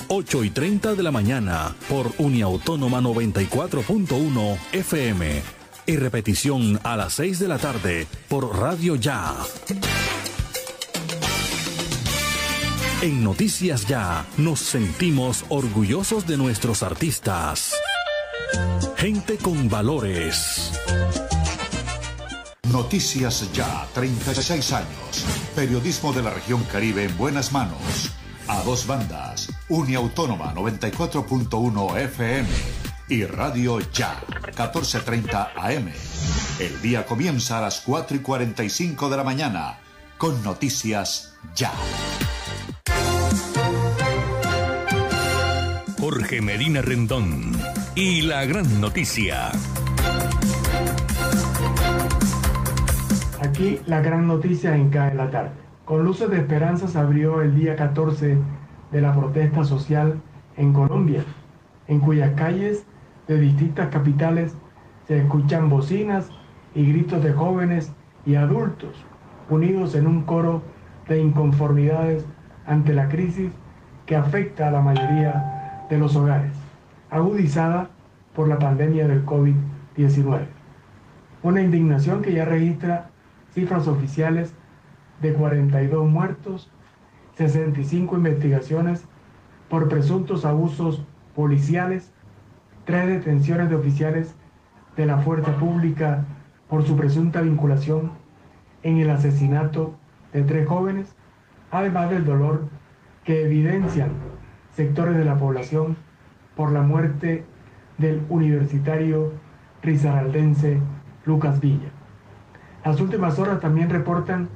8 y 30 de la mañana por Uniautónoma 94.1 FM. Y repetición a las 6 de la tarde por Radio Ya. En Noticias Ya nos sentimos orgullosos de nuestros artistas. Gente con valores. Noticias Ya, 36 años. Periodismo de la región Caribe en buenas manos. A dos bandas. Uniautónoma 94.1 FM y Radio Ya, 14.30 AM. El día comienza a las 4 y 45 de la mañana con Noticias Ya. Jorge Medina Rendón y la gran noticia. Aquí la gran noticia en CAE la tarde. Con luces de esperanza se abrió el día 14 de la protesta social en Colombia, en cuyas calles de distintas capitales se escuchan bocinas y gritos de jóvenes y adultos unidos en un coro de inconformidades ante la crisis que afecta a la mayoría de los hogares, agudizada por la pandemia del COVID-19. Una indignación que ya registra cifras oficiales de 42 muertos, 65 investigaciones por presuntos abusos policiales, tres detenciones de oficiales de la fuerza pública por su presunta vinculación en el asesinato de tres jóvenes, además del dolor que evidencian sectores de la población por la muerte del universitario risaraldense Lucas Villa. Las últimas horas también reportan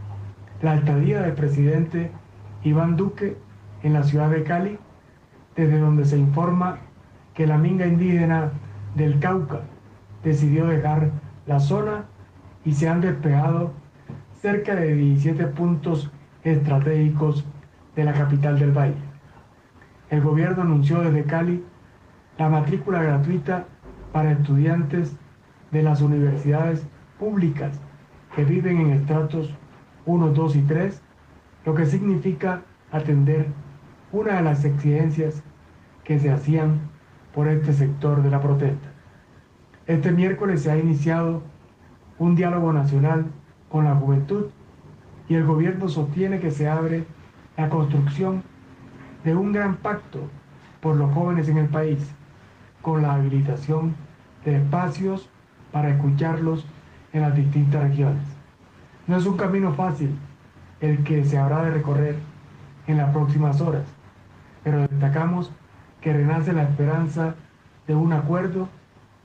la estadía del presidente Iván Duque en la ciudad de Cali, desde donde se informa que la minga indígena del Cauca decidió dejar la zona y se han despejado cerca de 17 puntos estratégicos de la capital del valle el gobierno anunció desde Cali la matrícula gratuita para estudiantes de las universidades públicas que viven en estratos 1, 2 y 3, lo que significa atender una de las exigencias que se hacían por este sector de la protesta. Este miércoles se ha iniciado un diálogo nacional con la juventud y el gobierno sostiene que se abre la construcción de un gran pacto por los jóvenes en el país, con la habilitación de espacios para escucharlos en las distintas regiones. No es un camino fácil el que se habrá de recorrer en las próximas horas, pero destacamos que renace la esperanza de un acuerdo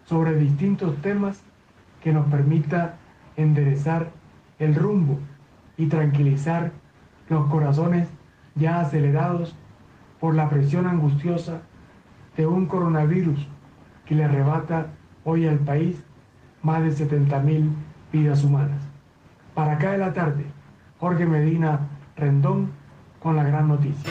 sobre distintos temas que nos permita enderezar el rumbo y tranquilizar los corazones ya acelerados por la presión angustiosa de un coronavirus que le arrebata hoy al país más de 70 mil vidas humanas. Para acá de la tarde, Jorge Medina Rendón con la gran noticia.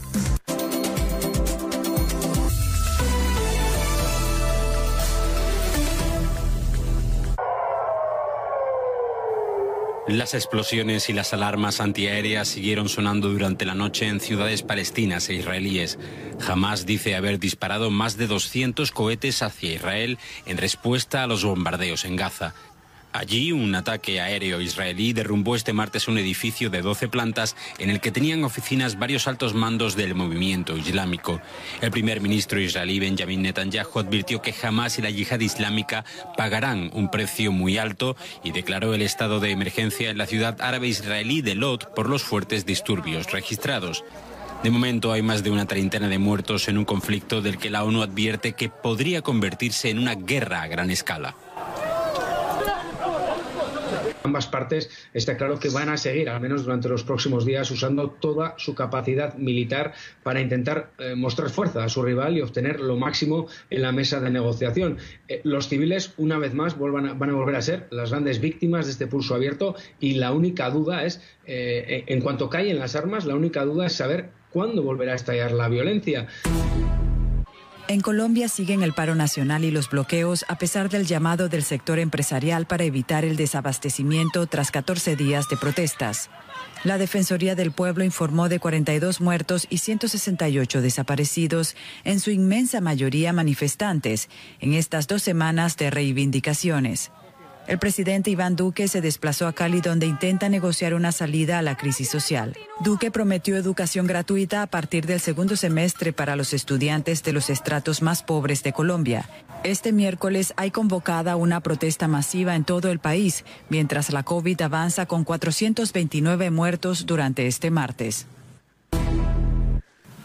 Las explosiones y las alarmas antiaéreas siguieron sonando durante la noche en ciudades palestinas e israelíes. Hamas dice haber disparado más de 200 cohetes hacia Israel en respuesta a los bombardeos en Gaza. Allí, un ataque aéreo israelí derrumbó este martes un edificio de 12 plantas en el que tenían oficinas varios altos mandos del movimiento islámico. El primer ministro israelí Benjamin Netanyahu advirtió que Hamas y la yihad islámica pagarán un precio muy alto y declaró el estado de emergencia en la ciudad árabe israelí de Lod por los fuertes disturbios registrados. De momento hay más de una treintena de muertos en un conflicto del que la ONU advierte que podría convertirse en una guerra a gran escala. Ambas partes está claro que van a seguir, al menos durante los próximos días, usando toda su capacidad militar para intentar eh, mostrar fuerza a su rival y obtener lo máximo en la mesa de negociación. Eh, los civiles, una vez más, vuelvan a- van a volver a ser las grandes víctimas de este pulso abierto y la única duda es, eh, en cuanto caen las armas, la única duda es saber cuándo volverá a estallar la violencia. En Colombia siguen el paro nacional y los bloqueos a pesar del llamado del sector empresarial para evitar el desabastecimiento tras 14 días de protestas. La Defensoría del Pueblo informó de 42 muertos y 168 desaparecidos, en su inmensa mayoría manifestantes, en estas dos semanas de reivindicaciones. El presidente Iván Duque se desplazó a Cali donde intenta negociar una salida a la crisis social. Duque prometió educación gratuita a partir del segundo semestre para los estudiantes de los estratos más pobres de Colombia. Este miércoles hay convocada una protesta masiva en todo el país, mientras la COVID avanza con 429 muertos durante este martes.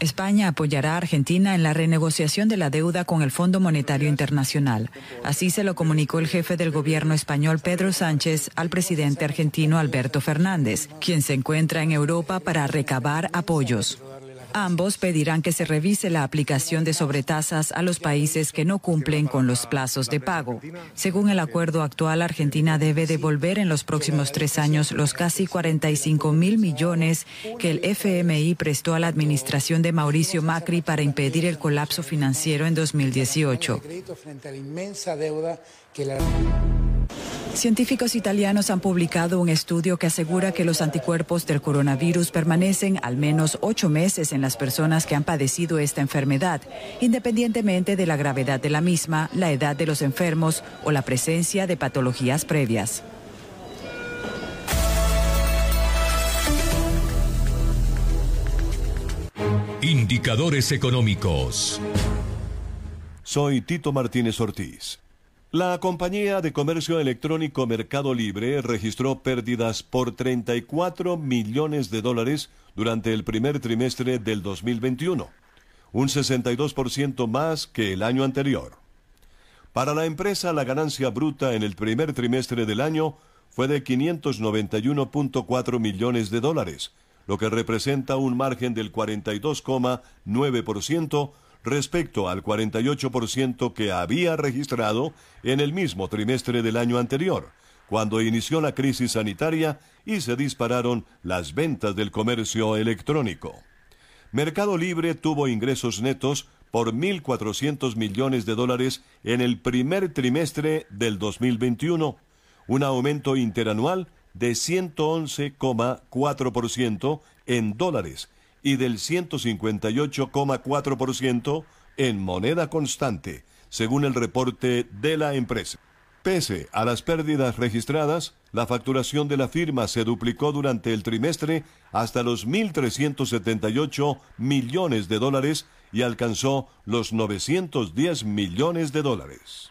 España apoyará a Argentina en la renegociación de la deuda con el Fondo Monetario Internacional. Así se lo comunicó el jefe del gobierno español Pedro Sánchez al presidente argentino Alberto Fernández, quien se encuentra en Europa para recabar apoyos. Ambos pedirán que se revise la aplicación de sobretasas a los países que no cumplen con los plazos de pago. Según el acuerdo actual, Argentina debe devolver en los próximos tres años los casi 45 mil millones que el FMI prestó a la administración de Mauricio Macri para impedir el colapso financiero en 2018. Que la... Científicos italianos han publicado un estudio que asegura que los anticuerpos del coronavirus permanecen al menos ocho meses en las personas que han padecido esta enfermedad, independientemente de la gravedad de la misma, la edad de los enfermos o la presencia de patologías previas. Indicadores económicos. Soy Tito Martínez Ortiz. La compañía de comercio electrónico Mercado Libre registró pérdidas por 34 millones de dólares durante el primer trimestre del 2021, un 62% más que el año anterior. Para la empresa, la ganancia bruta en el primer trimestre del año fue de 591.4 millones de dólares, lo que representa un margen del 42,9% respecto al 48% que había registrado en el mismo trimestre del año anterior, cuando inició la crisis sanitaria y se dispararon las ventas del comercio electrónico. Mercado Libre tuvo ingresos netos por 1.400 millones de dólares en el primer trimestre del 2021, un aumento interanual de 111,4% en dólares y del 158,4% en moneda constante, según el reporte de la empresa. Pese a las pérdidas registradas, la facturación de la firma se duplicó durante el trimestre hasta los 1.378 millones de dólares y alcanzó los 910 millones de dólares.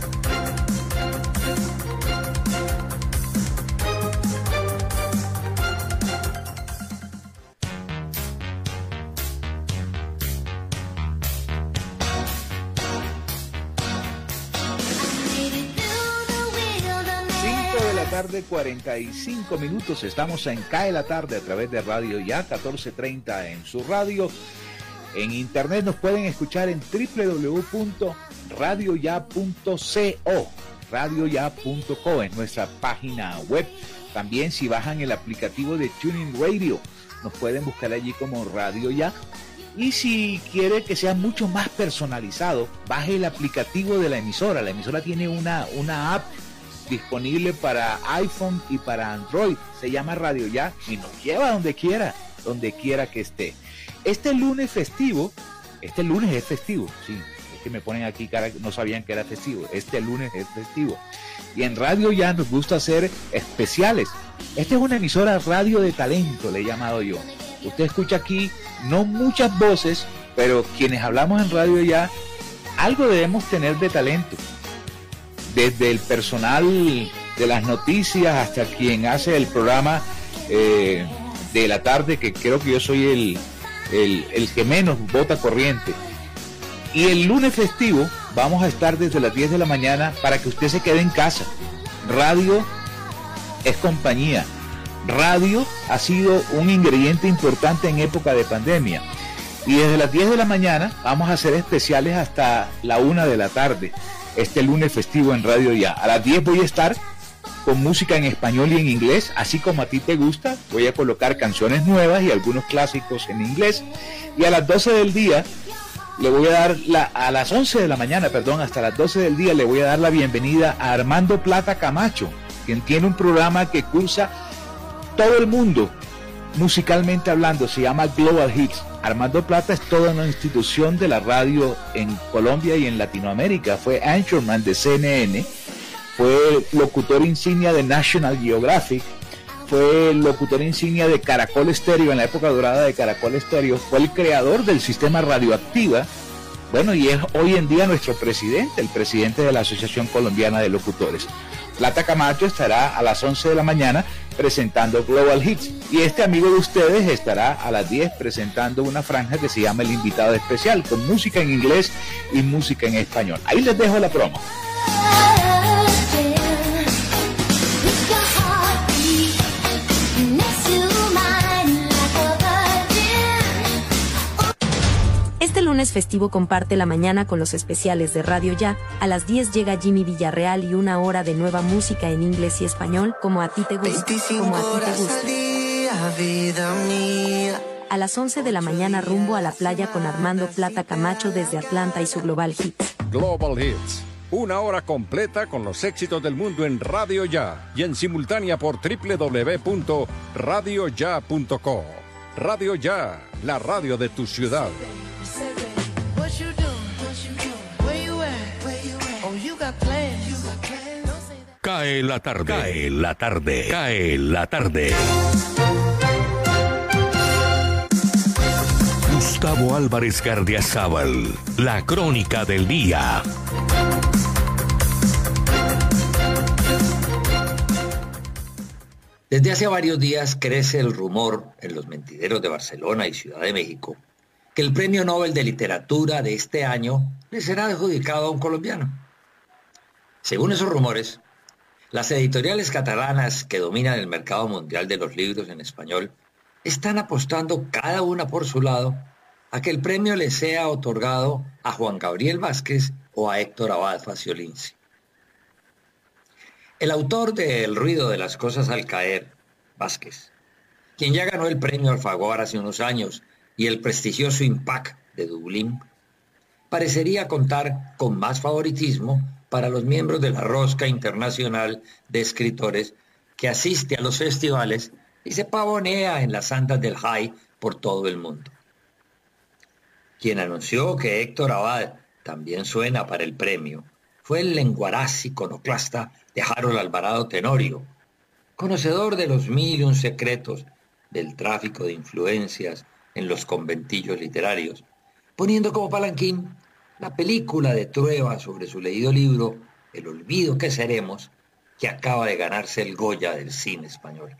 Tarde, 45 minutos. Estamos en CAE la tarde a través de Radio Ya, 1430 en su radio. En internet nos pueden escuchar en www.radioya.co, radioya.co es nuestra página web. También si bajan el aplicativo de Tuning Radio, nos pueden buscar allí como Radio Ya. Y si quiere que sea mucho más personalizado, baje el aplicativo de la emisora. La emisora tiene una, una app disponible para iPhone y para Android. Se llama Radio Ya y nos lleva donde quiera, donde quiera que esté. Este lunes festivo, este lunes es festivo, sí, es que me ponen aquí cara, no sabían que era festivo. Este lunes es festivo. Y en Radio Ya nos gusta hacer especiales. Esta es una emisora radio de talento, le he llamado yo. Usted escucha aquí no muchas voces, pero quienes hablamos en Radio Ya, algo debemos tener de talento desde el personal de las noticias hasta quien hace el programa eh, de la tarde, que creo que yo soy el, el, que menos vota corriente. Y el lunes festivo vamos a estar desde las 10 de la mañana para que usted se quede en casa. Radio es compañía. Radio ha sido un ingrediente importante en época de pandemia. Y desde las 10 de la mañana vamos a hacer especiales hasta la 1 de la tarde este lunes festivo en Radio Ya. A las 10 voy a estar con música en español y en inglés, así como a ti te gusta. Voy a colocar canciones nuevas y algunos clásicos en inglés. Y a las 12 del día le voy a dar la, a las 11 de la mañana, perdón, hasta las 12 del día le voy a dar la bienvenida a Armando Plata Camacho, quien tiene un programa que cursa todo el mundo musicalmente hablando, se llama Global Hits. Armando Plata es toda una institución de la radio en Colombia y en Latinoamérica. Fue anchorman de CNN, fue locutor insignia de National Geographic, fue locutor insignia de Caracol Estéreo en la época dorada de Caracol Estéreo, fue el creador del sistema radioactiva. Bueno, y es hoy en día nuestro presidente, el presidente de la Asociación Colombiana de Locutores. Plata Camacho estará a las 11 de la mañana presentando Global Hits. Y este amigo de ustedes estará a las 10 presentando una franja que se llama El Invitado Especial, con música en inglés y música en español. Ahí les dejo la promo. Lunes festivo comparte la mañana con los especiales de Radio Ya. A las 10 llega Jimmy Villarreal y una hora de nueva música en inglés y español, como a ti te gusta. Como a ti te gusta. A las 11 de la mañana rumbo a la playa con Armando Plata Camacho desde Atlanta y su Global Hits. Global Hits. Una hora completa con los éxitos del mundo en Radio Ya y en simultánea por www.radioya.co. Radio Ya, la radio de tu ciudad. Cae la tarde, cae la tarde, cae la tarde. Gustavo Álvarez Gardiazabal, la crónica del día. Desde hace varios días crece el rumor en los mentideros de Barcelona y Ciudad de México que el Premio Nobel de Literatura de este año le será adjudicado a un colombiano. Según esos rumores, Las editoriales catalanas que dominan el mercado mundial de los libros en español están apostando cada una por su lado a que el premio le sea otorgado a Juan Gabriel Vázquez o a Héctor Abad Faciolinci. El autor de El ruido de las cosas al caer, Vázquez, quien ya ganó el premio Alfaguara hace unos años y el prestigioso Impact de Dublín, parecería contar con más favoritismo para los miembros de la Rosca Internacional de Escritores que asiste a los festivales y se pavonea en las andas del high por todo el mundo. Quien anunció que Héctor Abad también suena para el premio fue el lenguaraz iconoclasta de Harold Alvarado Tenorio, conocedor de los mil y un secretos del tráfico de influencias en los conventillos literarios, poniendo como palanquín la película de Trueba sobre su leído libro El olvido que seremos, que acaba de ganarse el Goya del cine español.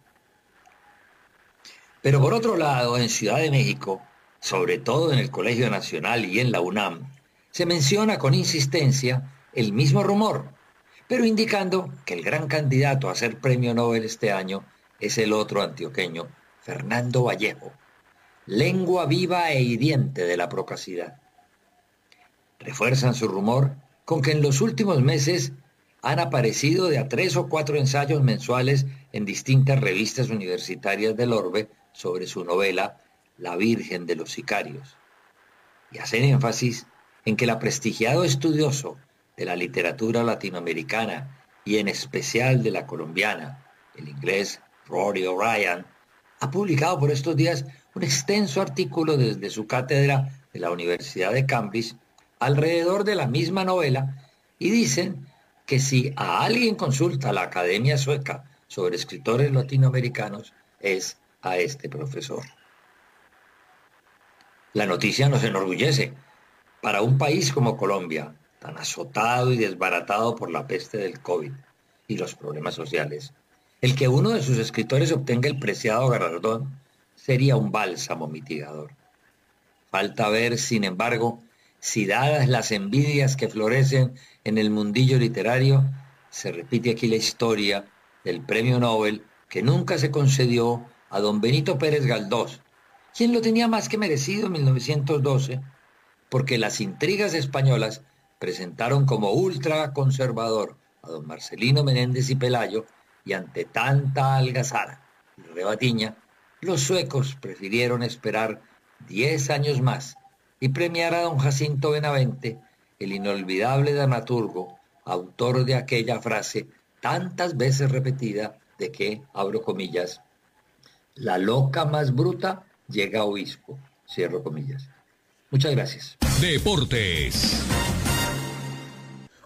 Pero por otro lado, en Ciudad de México, sobre todo en el Colegio Nacional y en la UNAM, se menciona con insistencia el mismo rumor, pero indicando que el gran candidato a ser premio Nobel este año es el otro antioqueño, Fernando Vallejo, lengua viva e hiriente de la procacidad. Refuerzan su rumor con que en los últimos meses han aparecido de a tres o cuatro ensayos mensuales en distintas revistas universitarias del Orbe sobre su novela La Virgen de los Sicarios. Y hacen énfasis en que el prestigiado estudioso de la literatura latinoamericana y en especial de la colombiana, el inglés Rory O'Ryan, ha publicado por estos días un extenso artículo desde su cátedra de la Universidad de Cambridge alrededor de la misma novela y dicen que si a alguien consulta la Academia Sueca sobre escritores latinoamericanos es a este profesor. La noticia nos enorgullece. Para un país como Colombia, tan azotado y desbaratado por la peste del COVID y los problemas sociales, el que uno de sus escritores obtenga el preciado galardón sería un bálsamo mitigador. Falta ver, sin embargo, si dadas las envidias que florecen en el mundillo literario, se repite aquí la historia del premio Nobel que nunca se concedió a don Benito Pérez Galdós, quien lo tenía más que merecido en 1912, porque las intrigas españolas presentaron como ultra conservador a don Marcelino Menéndez y Pelayo, y ante tanta algazara y rebatiña, los suecos prefirieron esperar diez años más y premiar a don Jacinto Benavente, el inolvidable dramaturgo, autor de aquella frase tantas veces repetida de que, abro comillas, la loca más bruta llega a obispo. Cierro comillas. Muchas gracias. Deportes.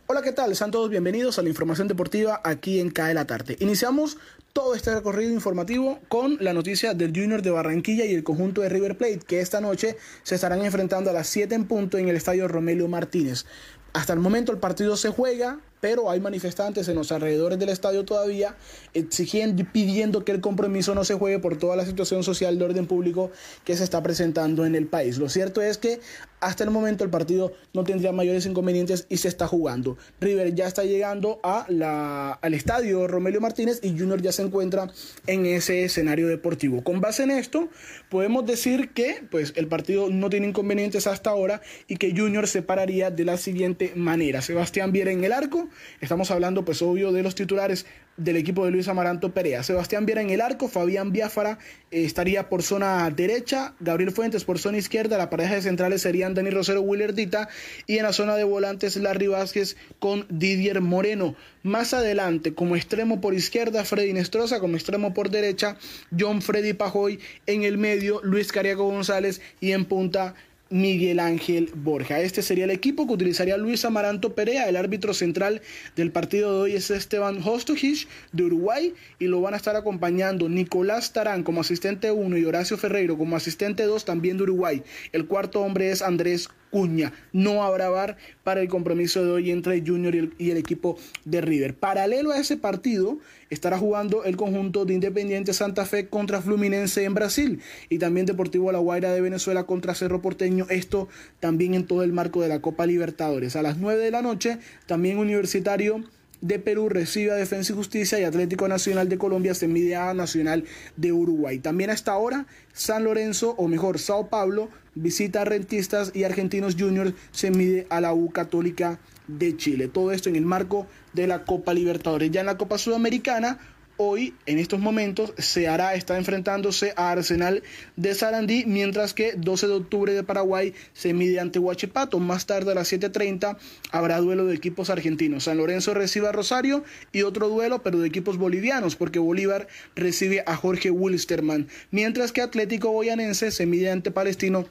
Hola, ¿qué tal? Sean todos bienvenidos a la información deportiva aquí en CAE la tarde. Iniciamos todo este recorrido informativo con la noticia del Junior de Barranquilla y el conjunto de River Plate, que esta noche se estarán enfrentando a las 7 en punto en el estadio Romelio Martínez. Hasta el momento el partido se juega, pero hay manifestantes en los alrededores del estadio todavía exigiendo y pidiendo que el compromiso no se juegue por toda la situación social de orden público que se está presentando en el país. Lo cierto es que hasta el momento el partido no tendría mayores inconvenientes y se está jugando. River ya está llegando a la, al estadio Romelio Martínez y Junior ya se encuentra en ese escenario deportivo. Con base en esto, podemos decir que pues, el partido no tiene inconvenientes hasta ahora y que Junior se pararía de la siguiente manera. Sebastián Viera en el arco, Estamos hablando, pues obvio, de los titulares del equipo de Luis Amaranto Perea. Sebastián Viera en el arco, Fabián Biafara eh, estaría por zona derecha, Gabriel Fuentes por zona izquierda, la pareja de centrales serían Dani Rosero Willerdita y en la zona de volantes Larry Vázquez con Didier Moreno. Más adelante, como extremo por izquierda, Freddy Nestroza, como extremo por derecha, John Freddy Pajoy, en el medio, Luis Cariaco González y en punta Miguel Ángel Borja. Este sería el equipo que utilizaría Luis Amaranto Perea. El árbitro central del partido de hoy es Esteban Hostojich de Uruguay y lo van a estar acompañando Nicolás Tarán como asistente 1 y Horacio Ferreiro como asistente 2 también de Uruguay. El cuarto hombre es Andrés Cuña. No habrá bar para el compromiso de hoy entre Junior y el, equipo de River. Paralelo a ese partido estará jugando el conjunto de Independiente Santa Fe contra Fluminense en Brasil y también Deportivo La Guaira de Venezuela contra Cerro Porteño. Esto también en todo el marco de la Copa Libertadores. A las 9 de la noche también Universitario de Perú recibe a Defensa y Justicia y Atlético Nacional de Colombia se mide a Nacional de Uruguay. También a esta hora, San Lorenzo, o mejor, Sao Paulo, visita a Rentistas y Argentinos Juniors se mide a la U Católica de Chile. Todo esto en el marco de la Copa Libertadores. Ya en la Copa Sudamericana, hoy, en estos momentos, se hará, está enfrentándose a Arsenal de Sarandí, mientras que 12 de octubre de Paraguay se mide ante Huachipato. Más tarde a las 7.30 habrá duelo de equipos argentinos. San Lorenzo recibe a Rosario y otro duelo, pero de equipos bolivianos, porque Bolívar recibe a Jorge Wilstermann, mientras que Atlético Boyanense se mide ante Palestino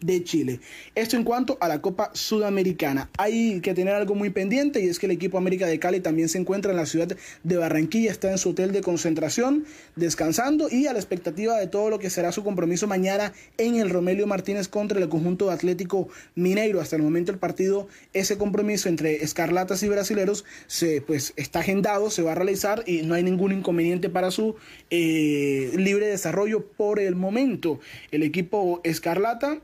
de Chile. Esto en cuanto a la Copa Sudamericana. Hay que tener algo muy pendiente y es que el equipo América de Cali también se encuentra en la ciudad de Barranquilla, está en su hotel de concentración, descansando y a la expectativa de todo lo que será su compromiso mañana en el Romelio Martínez contra el conjunto Atlético Mineiro. Hasta el momento el partido, ese compromiso entre escarlatas y brasileros se pues está agendado, se va a realizar y no hay ningún inconveniente para su eh, libre desarrollo por el momento. El equipo escarlata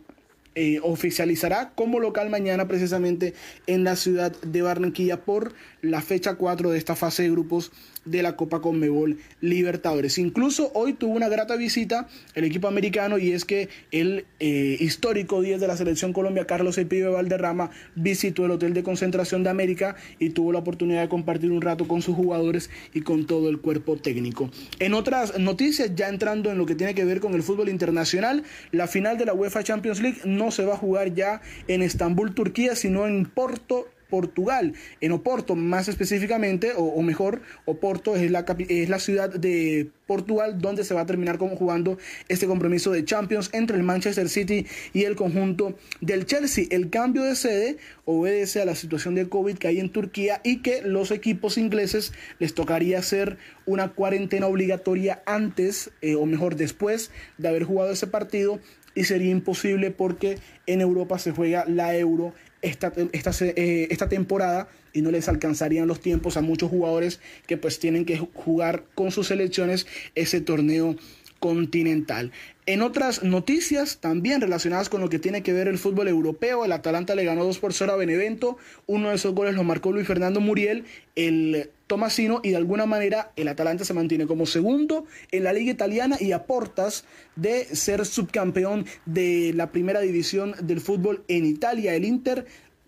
eh, oficializará como local mañana precisamente en la ciudad de Barranquilla por la fecha 4 de esta fase de grupos de la Copa Conmebol Libertadores. Incluso hoy tuvo una grata visita el equipo americano y es que el eh, histórico 10 de la selección Colombia, Carlos Epibe Valderrama, visitó el Hotel de Concentración de América y tuvo la oportunidad de compartir un rato con sus jugadores y con todo el cuerpo técnico. En otras noticias, ya entrando en lo que tiene que ver con el fútbol internacional, la final de la UEFA Champions League no se va a jugar ya en Estambul, Turquía, sino en Porto Portugal. En Oporto, más específicamente, o, mejor, Oporto es la, es la ciudad de Portugal donde se va a terminar como jugando este compromiso de Champions entre el Manchester City y el conjunto del Chelsea. El cambio de sede obedece a la situación de COVID que hay en Turquía y que los equipos ingleses les tocaría hacer una cuarentena obligatoria antes, eh, o mejor después de haber jugado ese partido y sería imposible porque en Europa se juega la Euro esta, esta, eh, esta temporada y no les alcanzarían los tiempos a muchos jugadores que pues tienen que jugar con sus selecciones ese torneo continental. En otras noticias también relacionadas con lo que tiene que ver el fútbol europeo, el Atalanta le ganó 2 por 0 a Benevento, uno de esos goles lo marcó Luis Fernando Muriel, el Tomasino y de alguna manera el Atalanta se mantiene como segundo en la liga italiana y a portas de ser subcampeón de la primera división del fútbol en Italia. El Inter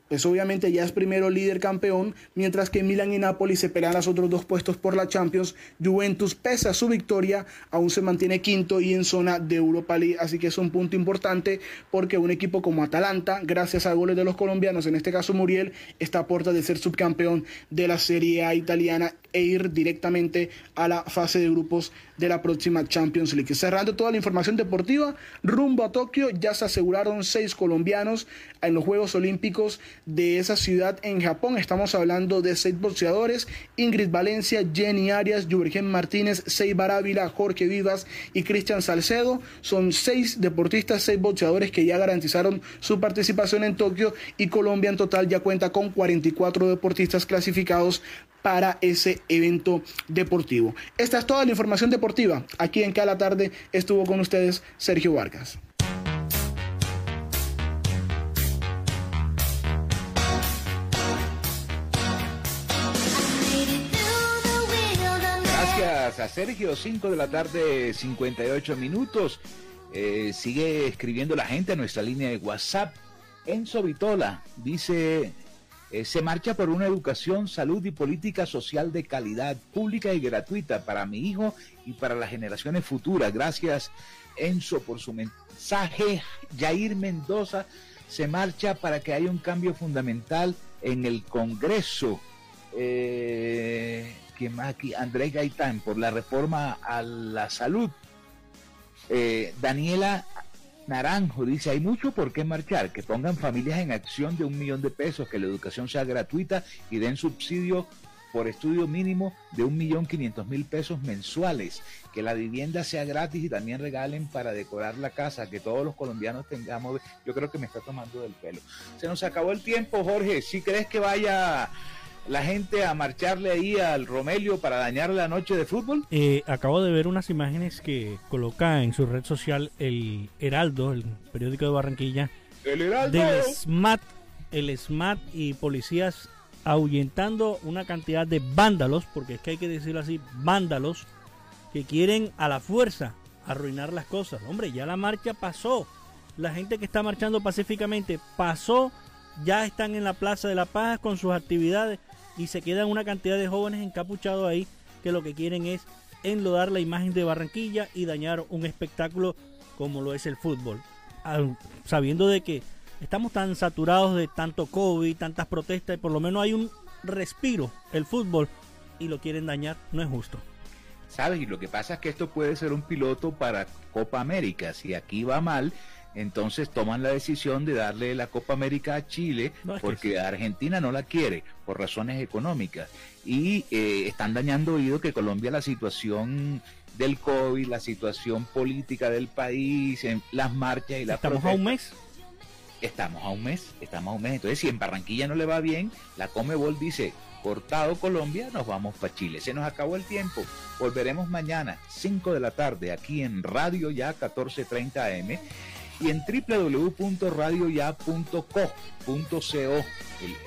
pues obviamente ya es primero líder campeón, mientras que Milan y Napoli se pelean los otros dos puestos por la Champions. Juventus, pese a su victoria, aún se mantiene quinto y en zona de Europa League, así que es un punto importante porque un equipo como Atalanta, gracias a goles de los colombianos, en este caso Muriel, está a puerta de ser subcampeón de la Serie A italiana e ir directamente a la fase de grupos de la próxima Champions League. Cerrando toda la información deportiva, rumbo a Tokio ya se aseguraron seis colombianos en los Juegos Olímpicos de esa ciudad en Japón. Estamos hablando de seis boxeadores, Ingrid Valencia, Jenny Arias, Jurgen Martínez, Seibar Ávila, Jorge Vivas y Cristian Salcedo. Son seis deportistas, seis boxeadores que ya garantizaron su participación en Tokio y Colombia en total ya cuenta con 44 deportistas clasificados para ese evento deportivo. Esta es toda la información deportiva. Aquí en cada tarde estuvo con ustedes Sergio Vargas. A Sergio, 5 de la tarde, 58 minutos. Eh, sigue escribiendo la gente a nuestra línea de WhatsApp. Enzo Vitola dice, eh, se marcha por una educación, salud y política social de calidad, pública y gratuita para mi hijo y para las generaciones futuras. Gracias, Enzo, por su mensaje. Jair Mendoza se marcha para que haya un cambio fundamental en el Congreso. Eh, aquí? Andrés Gaitán, por la reforma a la salud. Eh, Daniela Naranjo dice, hay mucho por qué marchar, que pongan familias en acción de un millón de pesos, que la educación sea gratuita y den subsidio por estudio mínimo de un millón quinientos mil pesos mensuales, que la vivienda sea gratis y también regalen para decorar la casa, que todos los colombianos tengamos, yo creo que me está tomando del pelo. Se nos acabó el tiempo, Jorge, si crees que vaya la gente a marcharle ahí al Romelio para dañar la noche de fútbol? Eh, acabo de ver unas imágenes que coloca en su red social el Heraldo, el periódico de Barranquilla, el Heraldo. del SMAT, el SMAT y policías ahuyentando una cantidad de vándalos, porque es que hay que decirlo así, vándalos, que quieren a la fuerza arruinar las cosas. Hombre, ya la marcha pasó. La gente que está marchando pacíficamente pasó, ya están en la Plaza de la Paz con sus actividades y se quedan una cantidad de jóvenes encapuchados ahí que lo que quieren es enlodar la imagen de Barranquilla y dañar un espectáculo como lo es el fútbol. Sabiendo de que estamos tan saturados de tanto COVID, tantas protestas, y por lo menos hay un respiro el fútbol y lo quieren dañar, no es justo. ¿Sabes? Y lo que pasa es que esto puede ser un piloto para Copa América. Si aquí va mal, entonces toman la decisión de darle la Copa América a Chile porque Argentina no la quiere por razones económicas. Y eh, están dañando oído que Colombia la situación del COVID, la situación política del país, en las marchas y las ¿Estamos a un mes? Estamos a un mes, estamos a un mes. Entonces, si en Barranquilla no le va bien, la Comebol dice, cortado Colombia, nos vamos para Chile. Se nos acabó el tiempo. Volveremos mañana, 5 de la tarde, aquí en Radio Ya 1430 AM y en www.radioya.co.co,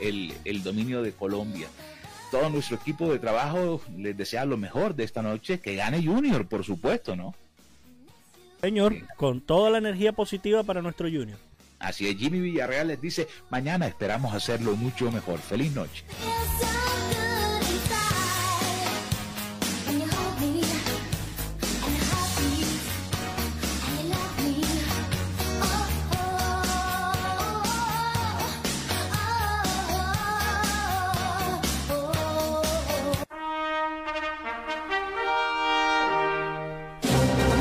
el, el dominio de Colombia. Todo nuestro equipo de trabajo les desea lo mejor de esta noche, que gane Junior, por supuesto, ¿no? Señor, con toda la energía positiva para nuestro Junior. Así es, Jimmy Villarreal les dice, mañana esperamos hacerlo mucho mejor. Feliz noche.